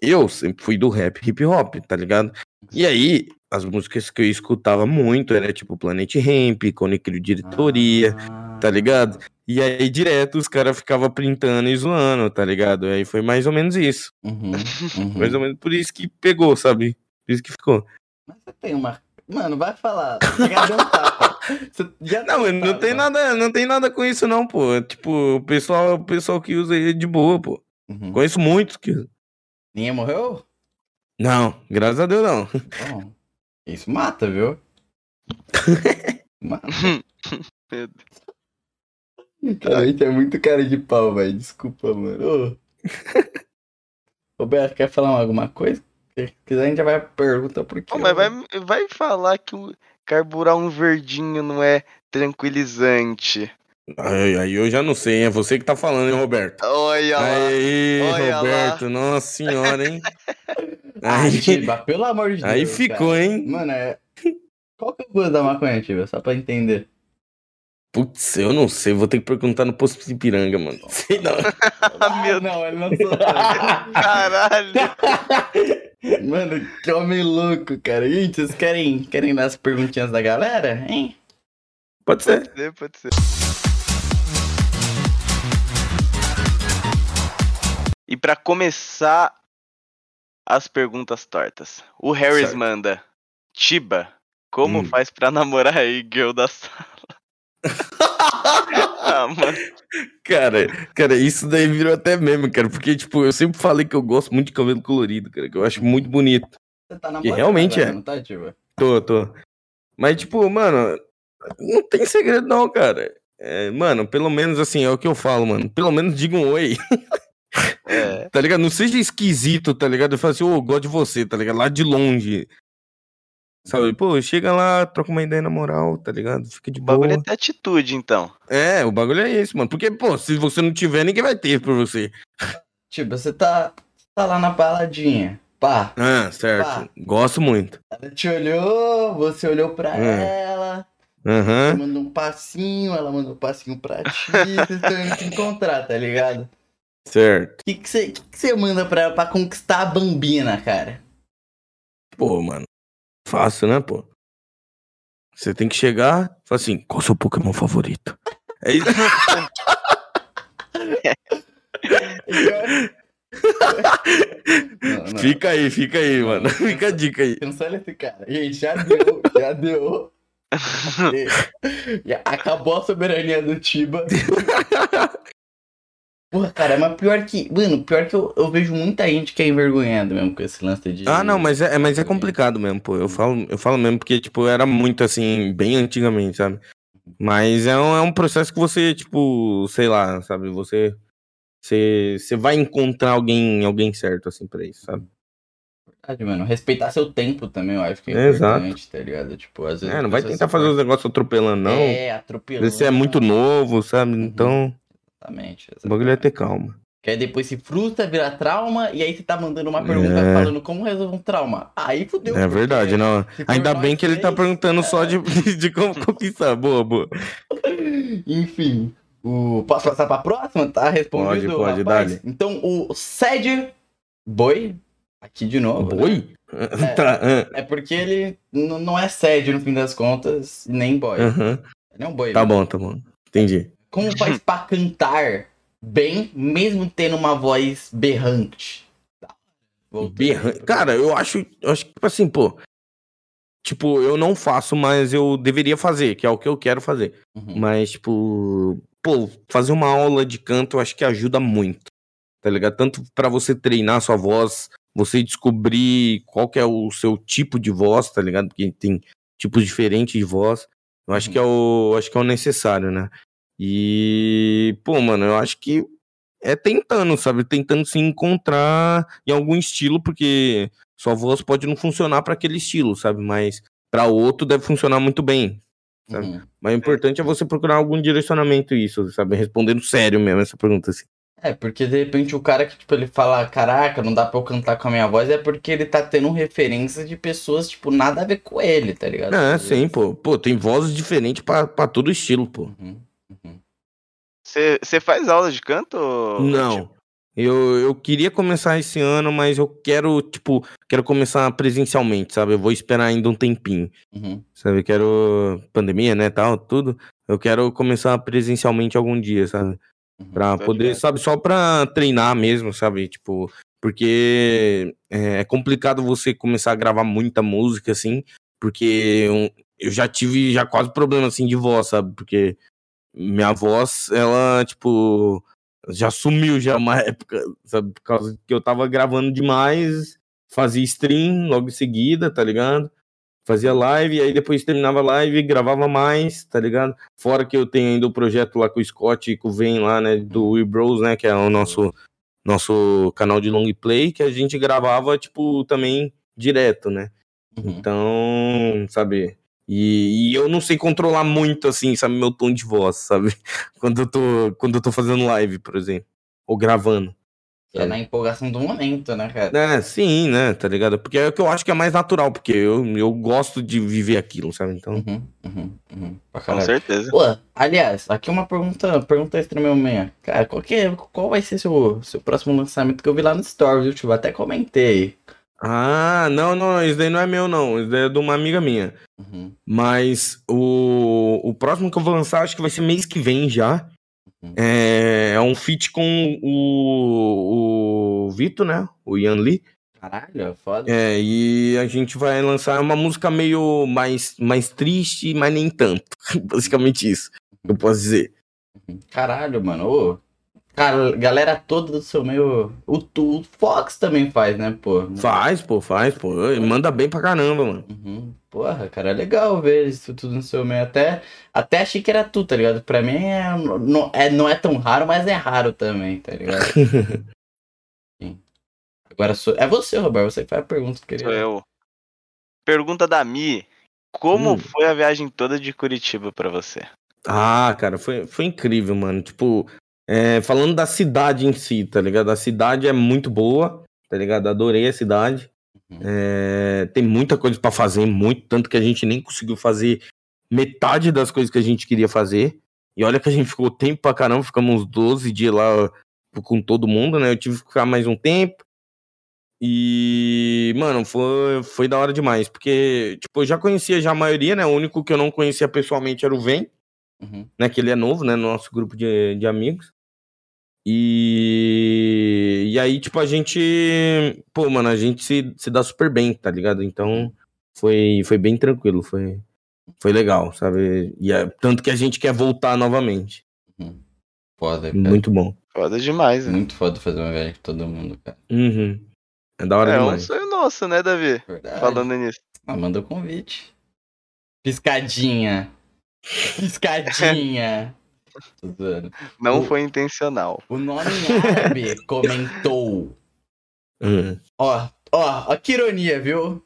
eu sempre fui do rap hip hop, tá ligado? E aí, as músicas que eu escutava muito era tipo Planet Ramp, Cone Crew Diretoria, Ah. tá ligado? E aí, direto, os caras ficavam printando e zoando, tá ligado? Aí foi mais ou menos isso. Uhum, uhum. Mais ou menos por isso que pegou, sabe? Por isso que ficou. Mas você tem uma. Mano, vai falar. Já deu um tapa. Você já deu Não, um não tem nada, não tem nada com isso não, pô. Tipo, o pessoal, o pessoal que usa aí é de boa, pô. Uhum. Conheço muitos que Ninguém morreu? Não, graças a Deus não. Bom, isso mata, viu? mata. A gente é muito cara de pau, velho. Desculpa, mano. Ô. Roberto, quer falar alguma coisa? Se quiser, a gente já vai pra pergunta porque. Pô, mas vai, vai falar que o carburar um verdinho não é tranquilizante. Aí, aí eu já não sei, é você que tá falando, hein, Roberto? Olha lá. Aí, olha lá. Roberto, nossa senhora, hein? Aí, Tiba, pelo amor de Deus. aí ficou, cara. hein? Mano, é. Qual que é o gosto da maconha, Tiba? Só pra entender. Putz, eu não sei, vou ter que perguntar no posto de Ipiranga, mano. Sei não. Ah, meu não, ele não soltou. Caralho. Mano, que homem louco, cara. Gente, vocês querem, querem dar as perguntinhas da galera, hein? Pode ser. Pode ser, pode ser. E pra começar as perguntas tortas, o Harris Certo. manda: Tiba, como Hum. faz pra namorar a girl da sala? Ah, mano. Cara, cara, isso daí virou até meme, cara. Porque, tipo, eu sempre falei que eu gosto muito de cabelo colorido, cara. Que eu acho muito bonito. Você tá Que realmente agora, é. Não tá? Tô, tô. Mas, tipo, mano, não tem segredo não, cara. É, mano, pelo menos assim, é o que eu falo, mano. Pelo menos diga um oi, É, tá ligado? Não seja esquisito, tá ligado? Eu falo assim, ô, eu gosto de você, tá ligado? Lá de longe. Sabe? Pô, chega lá, troca uma ideia na moral, tá ligado? Fica de o boa. bagulho é ter atitude, então. É, o bagulho é esse, mano. Porque, pô, se você não tiver, ninguém vai ter por você. Tiba, você tá, tá lá na baladinha. Pá, Ah, certo. Pá. Gosto muito. ela te olhou, você olhou pra Hum. ela, você Aham. mandou um passinho, ela mandou um passinho pra ti, vocês estão indo se encontrar, tá ligado? Certo. O que que você que que você manda pra ela pra conquistar a bambina, cara? Pô, mano. Fácil, né, pô? Você tem que chegar e falar assim, qual o seu Pokémon favorito? É isso. Não, não. Fica aí, fica aí, mano. Fica a dica aí. Cancela esse cara. Gente, já deu, já deu. E Acabou a soberania do Tiba. Porra, cara, mas pior que. Mano, pior que eu, eu vejo muita gente que é envergonhada mesmo com esse lance de. Ah, não, mas é, mas é complicado mesmo, pô. Eu falo, eu falo mesmo porque, tipo, era muito assim, bem antigamente, sabe? Mas é um, é um processo que você, tipo, sei lá, sabe? Você. Você, você vai encontrar alguém, alguém certo, assim, pra isso, sabe? Verdade, mano. Respeitar seu tempo também, eu acho que é importante, tá ligado? Tipo, às vezes. É, não vai tentar fazer os negócios atropelando, não. É, atropelando. você é muito novo, sabe? Então, Exatamente. o bagulho é exatamente. ter calma. Que aí depois se frustra, vira trauma, e aí você tá mandando uma pergunta É. falando como resolve um trauma. Aí fudeu. É verdade, não. se for Ainda bem que ele tá perguntando é. só de, de como conquistar. Boa, boa. Enfim. O... Posso passar pra próxima? Tá respondido, Pode, pode, dale. Então, o Sed Boy, aqui de novo. né? Boi? Tá, ah, É porque ele não é Sed no fim das contas, nem boy. aham. Ele é um boy. Tá né? bom, tá bom. Entendi. Como faz pra cantar bem, mesmo tendo uma voz berrante? Berran- Cara, eu acho, eu acho que, tipo assim, pô. Tipo, eu não faço, mas eu deveria fazer, que é o que eu quero fazer. Uhum. Mas, tipo, pô, fazer uma aula de canto eu acho que ajuda muito. Tá ligado? Tanto pra você treinar sua voz, você descobrir qual que é o seu tipo de voz, tá ligado? Porque tem tipos diferentes de voz. Eu acho Uhum. que é o, acho que é o necessário, né? E, pô, mano, eu acho que é tentando, sabe? Tentando se encontrar em algum estilo, porque sua voz pode não funcionar pra aquele estilo, sabe? Mas pra outro deve funcionar muito bem. sabe? Uhum. Mas o importante é você procurar algum direcionamento isso, sabe? Respondendo sério mesmo essa pergunta assim. É, porque de repente o cara que, tipo, ele fala, caraca, não dá pra eu cantar com a minha voz, é porque ele tá tendo referências de pessoas, tipo, nada a ver com ele, tá ligado? É, sim, pô. Pô, tem vozes diferentes pra, pra todo estilo, pô. Uhum. Você faz aula de canto? Não. Eu, eu queria começar esse ano, mas eu quero, tipo, quero começar presencialmente, sabe? Eu vou esperar ainda um tempinho. Uhum. Sabe, eu quero. Pandemia, né, tal, tudo. Eu quero começar presencialmente algum dia, sabe? Uhum. Pra poder, ligado. sabe, só pra treinar mesmo, sabe? Tipo, porque é, é complicado você começar a gravar muita música, assim, porque eu, eu já tive já quase problema, assim, de voz, sabe? Porque minha voz, ela, tipo, já sumiu já uma época, sabe? Por causa que eu tava gravando demais, fazia stream logo em seguida, tá ligado? Fazia live, aí depois terminava a live, gravava mais, tá ligado? Fora que eu tenho ainda o projeto lá com o Scott e com o Ven lá, né, do We Bros, né, que é o nosso, nosso canal de long play, que a gente gravava, tipo, também direto, né? Uhum. Então, sabe? E, e eu não sei controlar muito, assim, sabe, meu tom de voz, sabe? Quando eu tô, quando eu tô fazendo live, por exemplo. Ou gravando. É na empolgação do momento, né, cara? É, sim, né, tá ligado? Porque é o que eu acho que é mais natural, porque eu, eu gosto de viver aquilo, sabe? Então, Uhum, uhum, uhum. Com certeza. Pô, aliás, aqui uma pergunta, pergunta extra meu meia. Cara, qual, que é- qual vai ser seu, seu próximo lançamento que eu vi lá no Stories, viu, tio? Até comentei. Ah, não, não, isso daí não é meu, não. Isso daí é de uma amiga minha. Uhum, Mas o, o próximo que eu vou lançar, acho que vai ser mês que vem já. Uhum. É, é um feat com o, o Vitor, né? O Ian Lee. Caralho, é foda. É, e a gente vai lançar uma música meio mais, mais triste, mas nem tanto. Basicamente isso, eu posso dizer. Caralho, mano. Ô, cara, galera toda do seu meio. O, tu- o Fox também faz, né, pô? Faz, pô, faz, pô. Manda bem pra caramba, mano. Uhum. Porra, cara, é legal ver isso tudo no seu meio. Até, até achei que era tu, tá ligado? Pra mim é, não, é, não é tão raro, mas é raro também, tá ligado? Sim. Agora sou, é você, Roberto, você que faz a pergunta, Sou querido. eu. Pergunta da Mi. Como Hum. foi a viagem toda de Curitiba pra você? Ah, cara, foi, foi incrível, mano. Tipo, é, falando da cidade em si, tá ligado? A cidade é muito boa, tá ligado? Adorei a cidade. Uhum. É, tem muita coisa pra fazer, muito, tanto que a gente nem conseguiu fazer metade das coisas que a gente queria fazer. E olha que a gente ficou tempo pra caramba, ficamos uns 12 dias lá com todo mundo, né? Eu tive que ficar mais um tempo. E, mano, foi, foi da hora demais, porque, tipo, eu já conhecia já a maioria, né? O único que eu não conhecia pessoalmente era o Vem, Uhum. né? Que ele é novo, né? No nosso grupo de, de amigos. E, e aí, tipo, a gente. Pô, mano, a gente se, se dá super bem, tá ligado? Então, foi, foi bem tranquilo. Foi, Foi legal, sabe? E é, tanto que a gente quer voltar novamente. Foda, cara. Muito bom. Foda demais, né? Muito foda fazer uma viagem com todo mundo, cara. Uhum. É da hora É um demais. sonho nosso, né, Davi? Verdade. Falando nisso. Ah, manda o convite. Piscadinha. Piscadinha. Não O- foi intencional. O nome árabe comentou. Hum, Ó, ó, ó que ironia, viu?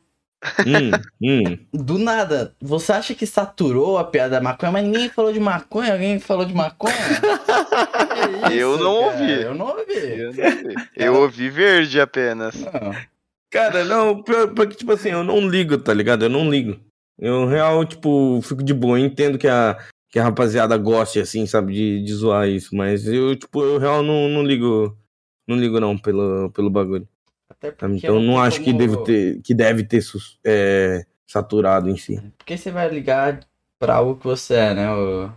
hum, hum. Do nada, você acha que saturou a piada da maconha, mas ninguém falou de maconha? Alguém falou de maconha? Que Eu não ouvi. Eu não ouvi. Eu, não sei. Eu ouvi verde apenas. Não. Cara, não, porque, tipo assim, eu não ligo, tá ligado? Eu não ligo. Eu, real, tipo, fico de boa. Eu entendo que a, que a rapaziada goste, assim, sabe, de, de zoar isso. Mas eu, tipo, eu, real, não, não ligo. Não ligo, não, pelo, pelo bagulho. Até sabe? porque Então, não tem acho que como- deve ter, que deve ter é, saturado em si. Porque você vai ligar pra algo que você é, né? O...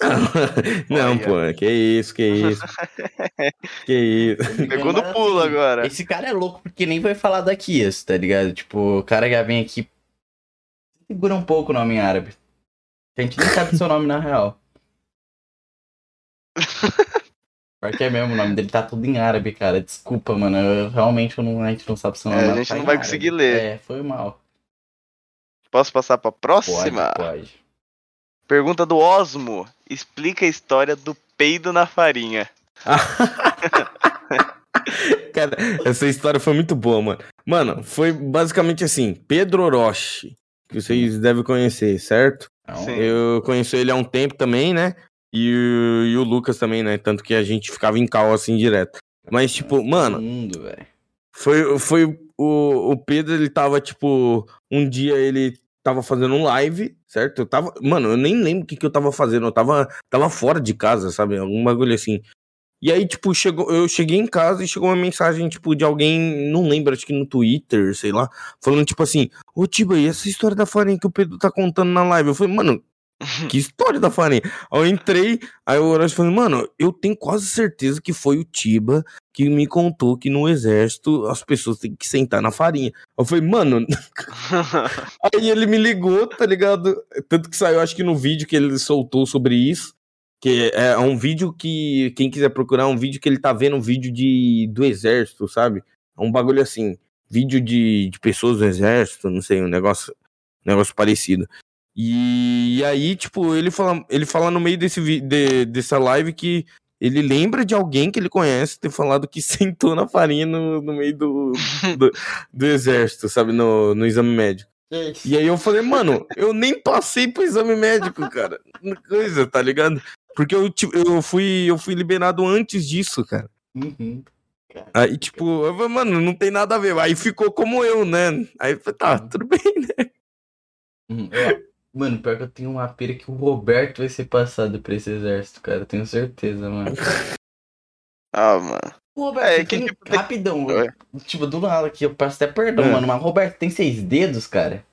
não, Olha. pô, que isso, que isso. que isso. Pegou no Mas, pulo assim, agora. Esse cara é louco porque nem vai falar daqui isso, tá ligado? Tipo, o cara já vem aqui. Segura um pouco o nome em árabe. A gente nem sabe seu nome na real. Porque é mesmo, o nome dele tá tudo em árabe, cara. Desculpa, mano. Eu, realmente eu não, a gente não sabe seu É, nome. a mas gente tá não vai árabe. conseguir ler. É, foi mal. Posso passar pra Pode, próxima? pode. Pergunta do Osmo. Explica a história do peido na farinha. Cara, essa história foi muito boa, mano. Mano, foi basicamente assim: Pedro Orochi, que vocês devem conhecer, certo? Então. Eu conheço ele há um tempo também, né? E o, e o Lucas também, né? Tanto que a gente ficava em cal assim direto. Mas, tipo, mano, Mundo, foi, foi o, o Pedro, ele tava, tipo, um dia ele tava fazendo um live, certo? Eu tava, mano, eu nem lembro o que, que eu tava fazendo, eu tava, tava fora de casa, sabe? Algum bagulho assim. E aí, tipo, chegou, eu cheguei em casa e chegou uma mensagem, tipo, de alguém, não lembro, acho que no Twitter, sei lá, falando, tipo assim, ô Tiba, e essa história da farinha que o Pedro tá contando na live? Eu falei, mano, que história da farinha? Aí eu entrei, aí o Horácio falou, mano, eu tenho quase certeza que foi o Tiba que me contou que no exército as pessoas têm que sentar na farinha. Eu falei, mano. Aí ele me ligou, tá ligado? Tanto que saiu, acho que no vídeo que ele soltou sobre isso. Que é um vídeo que, quem quiser procurar, é um vídeo que ele tá vendo um vídeo de, do exército, sabe? É um bagulho assim. Vídeo de, de pessoas do exército, não sei, um negócio, um negócio parecido. E, aí, tipo, ele fala, ele fala no meio desse, de, dessa live que ele lembra de alguém que ele conhece ter falado que sentou na farinha no, no meio do, do, do exército, sabe? No, no exame médico. E aí eu falei, mano, eu nem passei pro exame médico, cara. Coisa, tá ligado? Porque eu, ti- eu, fui, eu fui liberado antes disso, cara. Uhum. Aí, tipo, eu falei, mano, não tem nada a ver. Aí ficou como eu, né? Aí eu falei, tá, tudo bem, né? Uhum. Eu- Mano, pior que eu tenho uma pira que o Roberto vai ser passado pra esse exército, cara. Eu tenho certeza, mano. ah, mano. O Roberto, É, que tem- tipo, rapidão. Ué. Tipo, do nada aqui, eu peço até perdão, É. mano. Mas Roberto tem seis dedos, cara.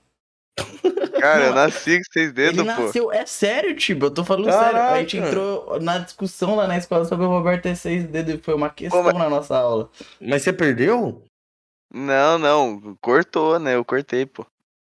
Cara, eu nasci com seis dedos, Ele pô. nasceu. É sério, tipo, eu tô falando Caraca. sério. A gente entrou na discussão lá na escola sobre o Roberto ter seis dedos e foi uma questão mas- na nossa aula. Mas você perdeu? Não, não. Cortou, né? Eu cortei, pô.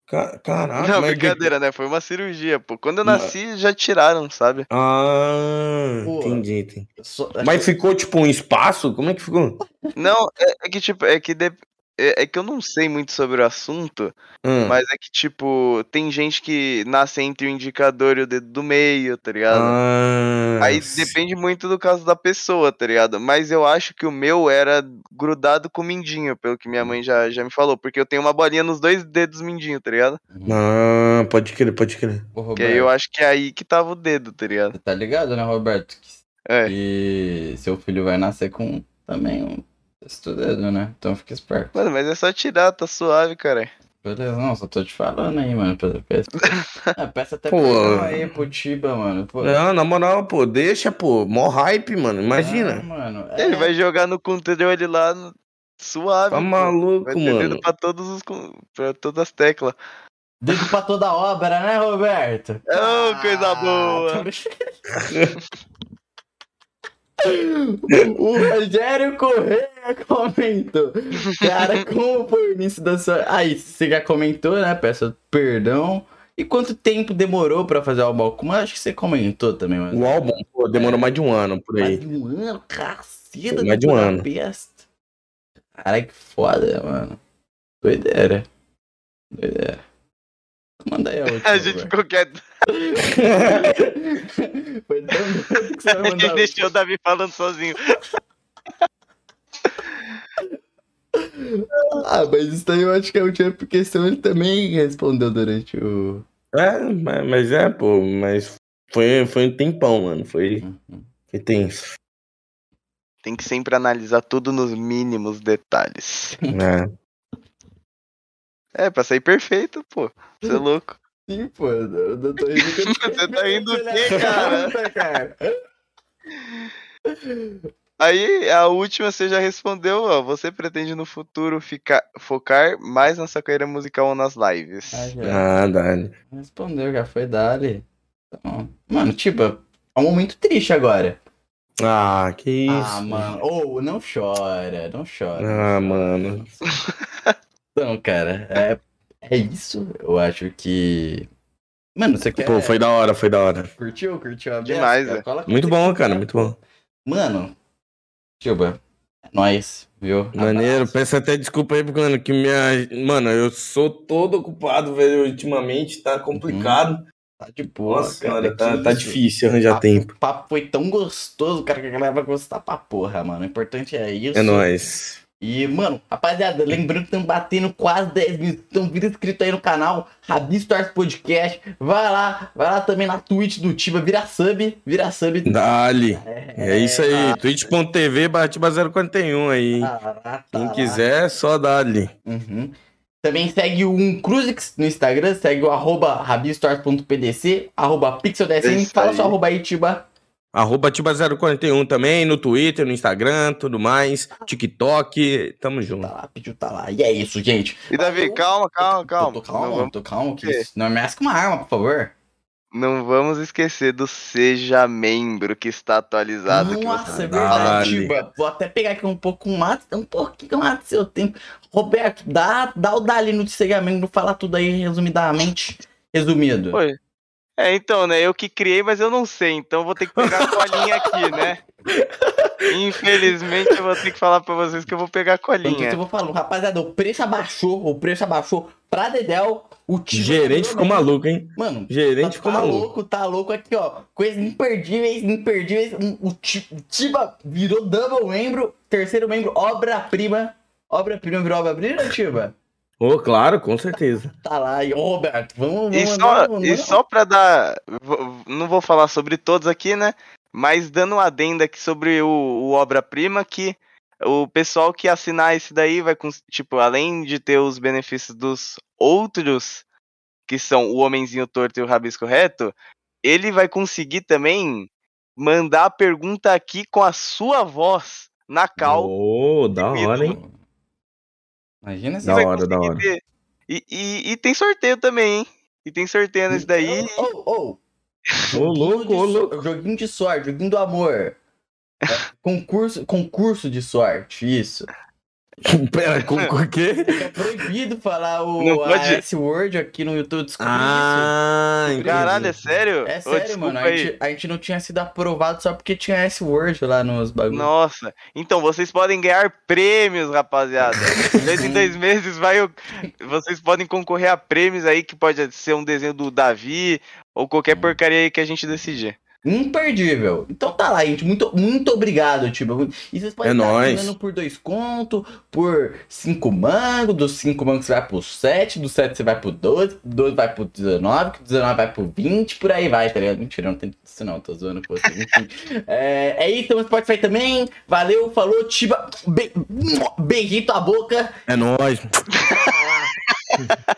Ca- Caraca, não, mas brincadeira, né? Foi uma cirurgia, pô. Quando eu Mas- nasci, já tiraram, sabe? Ah, Pô. entendi, entendi. Só- Mas ficou, tipo, um espaço? Como é que ficou? Não, é, é que, tipo, é que. de- É, é que eu não sei muito sobre o assunto, Hum. mas é que, tipo, tem gente que nasce entre o indicador e o dedo do meio, tá ligado? Ah, Aí depende muito do caso da pessoa, tá ligado? Mas eu acho que o meu era grudado com o mindinho, pelo que minha mãe já, já me falou. Porque eu tenho uma bolinha nos dois dedos mindinho, tá ligado? Ah, pode crer, pode crer. Ô, Que Roberto, aí eu acho que é aí que tava o dedo, tá ligado? você tá ligado, né, Roberto? Que, É. que seu filho vai nascer com também um sexto dedo, né? Então fica esperto. Mano, mas é só tirar, tá suave, cara. Beleza, não, só tô te falando aí, mano. Peça, peça, ah, peça até Pô. aí pro Tiba, mano. Pô, Não, na moral, pô, deixa, pô. Mó hype, mano. ah, Imagina. mano. Ele é, vai jogar no controle lá no- suave. Tá pô. maluco, Vai ter mano. dedo pra todos os. pra todas as teclas. Dedo pra toda obra, né, Roberto? Ô, coisa Ah, boa. O Rogério Correia comentou. Cara, como foi o início da sua. Aí, você já comentou, né? Peço perdão. E quanto tempo demorou pra fazer o álbum Akuma? Acho que você comentou também, mano. O álbum, pô, demorou mais de um ano por Mais aí. de um ano, caceta. Mais de um ano. Budapeste. Caralho, que foda, mano. Doideira. Doideira. Manda aí a última. A gente ficou quieto. Foi tão que você vai A mandar gente a deixou o Davi falando sozinho. Ah, mas isso daí eu acho que é o tipo porque senão ele também respondeu durante o. É, mas, mas é, pô, mas foi, foi um tempão, mano. Foi, Uhum. foi tenso. Tem que sempre analisar tudo nos mínimos detalhes. né? É, pra sair perfeito, pô. Você é louco. Sim, pô, eu não tô rindo Você tá rindo do filha quê, cara? Aí, a última você já respondeu, ó. Você pretende no futuro ficar, focar mais na sua carreira musical ou nas lives? Ah, já. Ah, Dani. Respondeu, já foi dali. Então, mano, tipo, é um momento triste agora. Ah, que isso. Ah, mano. Ou, não chora, não chora. Ah, mano. Então, cara, é, é isso. Eu acho que. Mano, você quer. Pô, foi da hora, foi da hora. Curtiu? Curtiu a Demais, é. Muito bom, cara, quiser, muito bom. Mano, Chuba, é nóis, viu? Maneiro, Abraço. peço até desculpa aí, porque, mano, que minha. Mano, eu sou todo ocupado, velho, ultimamente, tá complicado. Tá de boa, Nossa, cara, cara, tá, que tá isso. difícil arranjar Papo- tempo. O papo foi tão gostoso, cara, que a galera vai gostar pra porra, mano. O importante é isso. É nóis. E, mano, rapaziada, lembrando que estamos batendo quase 10 mil. Então, vira inscrito aí no canal, Rabi Stars Podcast. Vai lá, vai lá também na Twitch do Tiba, vira sub, vira sub. Dali. É isso aí, twitch.tv Batiba 041 aí. Ah, tá Quem lá. quiser, só dali. Uhum. Também segue o um Cruzix no Instagram, segue o arroba rabistores.pdc, arroba É Fala seu arroba aí, Tiba. Arroba Tiba041 também, no Twitter, no Instagram, tudo mais. TikTok, tamo junto. Tá lá, pediu, tá lá. E é isso, gente. E Davi, calma, calma, calma. Tô, tô calmo, Não, vamos, tô calmo. Que? Não me ameaça com uma arma, por favor. não vamos esquecer do Seja Membro que está atualizado. Nossa, é tá verdade. Tiba. Vou até pegar aqui um pouco mais, um pouquinho mais do seu tempo. Roberto, dá, dá o dali no Segamento, fala tudo aí resumidamente. Resumido. Oi. É, então, né? Eu que criei, mas eu não sei, então eu vou ter que pegar a colinha aqui, né? Infelizmente eu vou ter que falar pra vocês que eu vou pegar a colinha. eu vou falando, rapaziada, o preço abaixou, o preço abaixou pra Dedel, o Tiba. Gerente ficou maluco, hein? Mano, Gerente tá, ficou tá maluco. louco, tá louco aqui, ó. Coisas imperdíveis, imperdíveis. Um- o Tiba virou double membro, terceiro membro, obra-prima. Obra-prima virou obra-prima, Tiba? Ô, claro, com certeza. Tá lá, e ô Roberto, vamos, E vamos, só, vamos, e vamos. só pra dar. Não vou falar sobre todos aqui, né? Mas dando um adendo aqui sobre o, o obra-prima, que o pessoal que assinar esse daí vai, tipo, além de ter os benefícios dos outros, que são o Homenzinho Torto e o Rabisco Reto, ele vai conseguir também mandar a pergunta aqui com a sua voz na cal. Ô, da hora, hein? Imagina essa Da vai hora, da conseguir hora. ter. E, e, e tem sorteio também, hein? E tem sorteio nesse daí. Ô, ô, Ô, louco, ô, louco. Joguinho de sorte, joguinho do amor. É, concurso, concurso de sorte, isso. Pera, com o quê? É proibido falar Não o pode- S-word aqui no YouTube. Desculpa Ah, isso. Caralho, é sério? É Ô, sério, desculpa mano. A gente, a gente não tinha sido aprovado só porque tinha S-word lá nos bagulhos. Nossa, então vocês podem ganhar prêmios, rapaziada. De dois em dois meses vai o... Vocês podem concorrer a prêmios aí que pode ser um desenho do Davi ou qualquer Hum. porcaria aí que a gente decidir. Imperdível. Então tá lá, gente. Muito, muito obrigado, tipo. E vocês podem É estar nóis. por dois contos, por cinco mangos, dos cinco mangos você vai pro sete, do sete você vai pro 12, do 12 vai pro 19, que do 19 vai pro 20, por aí vai, tá ligado? Mentira, não tem isso não, tô zoando com você. Enfim. é, é isso, no Spotify também. Valeu, falou, Tiba. Be... Beijito a boca. É nóis. Tá.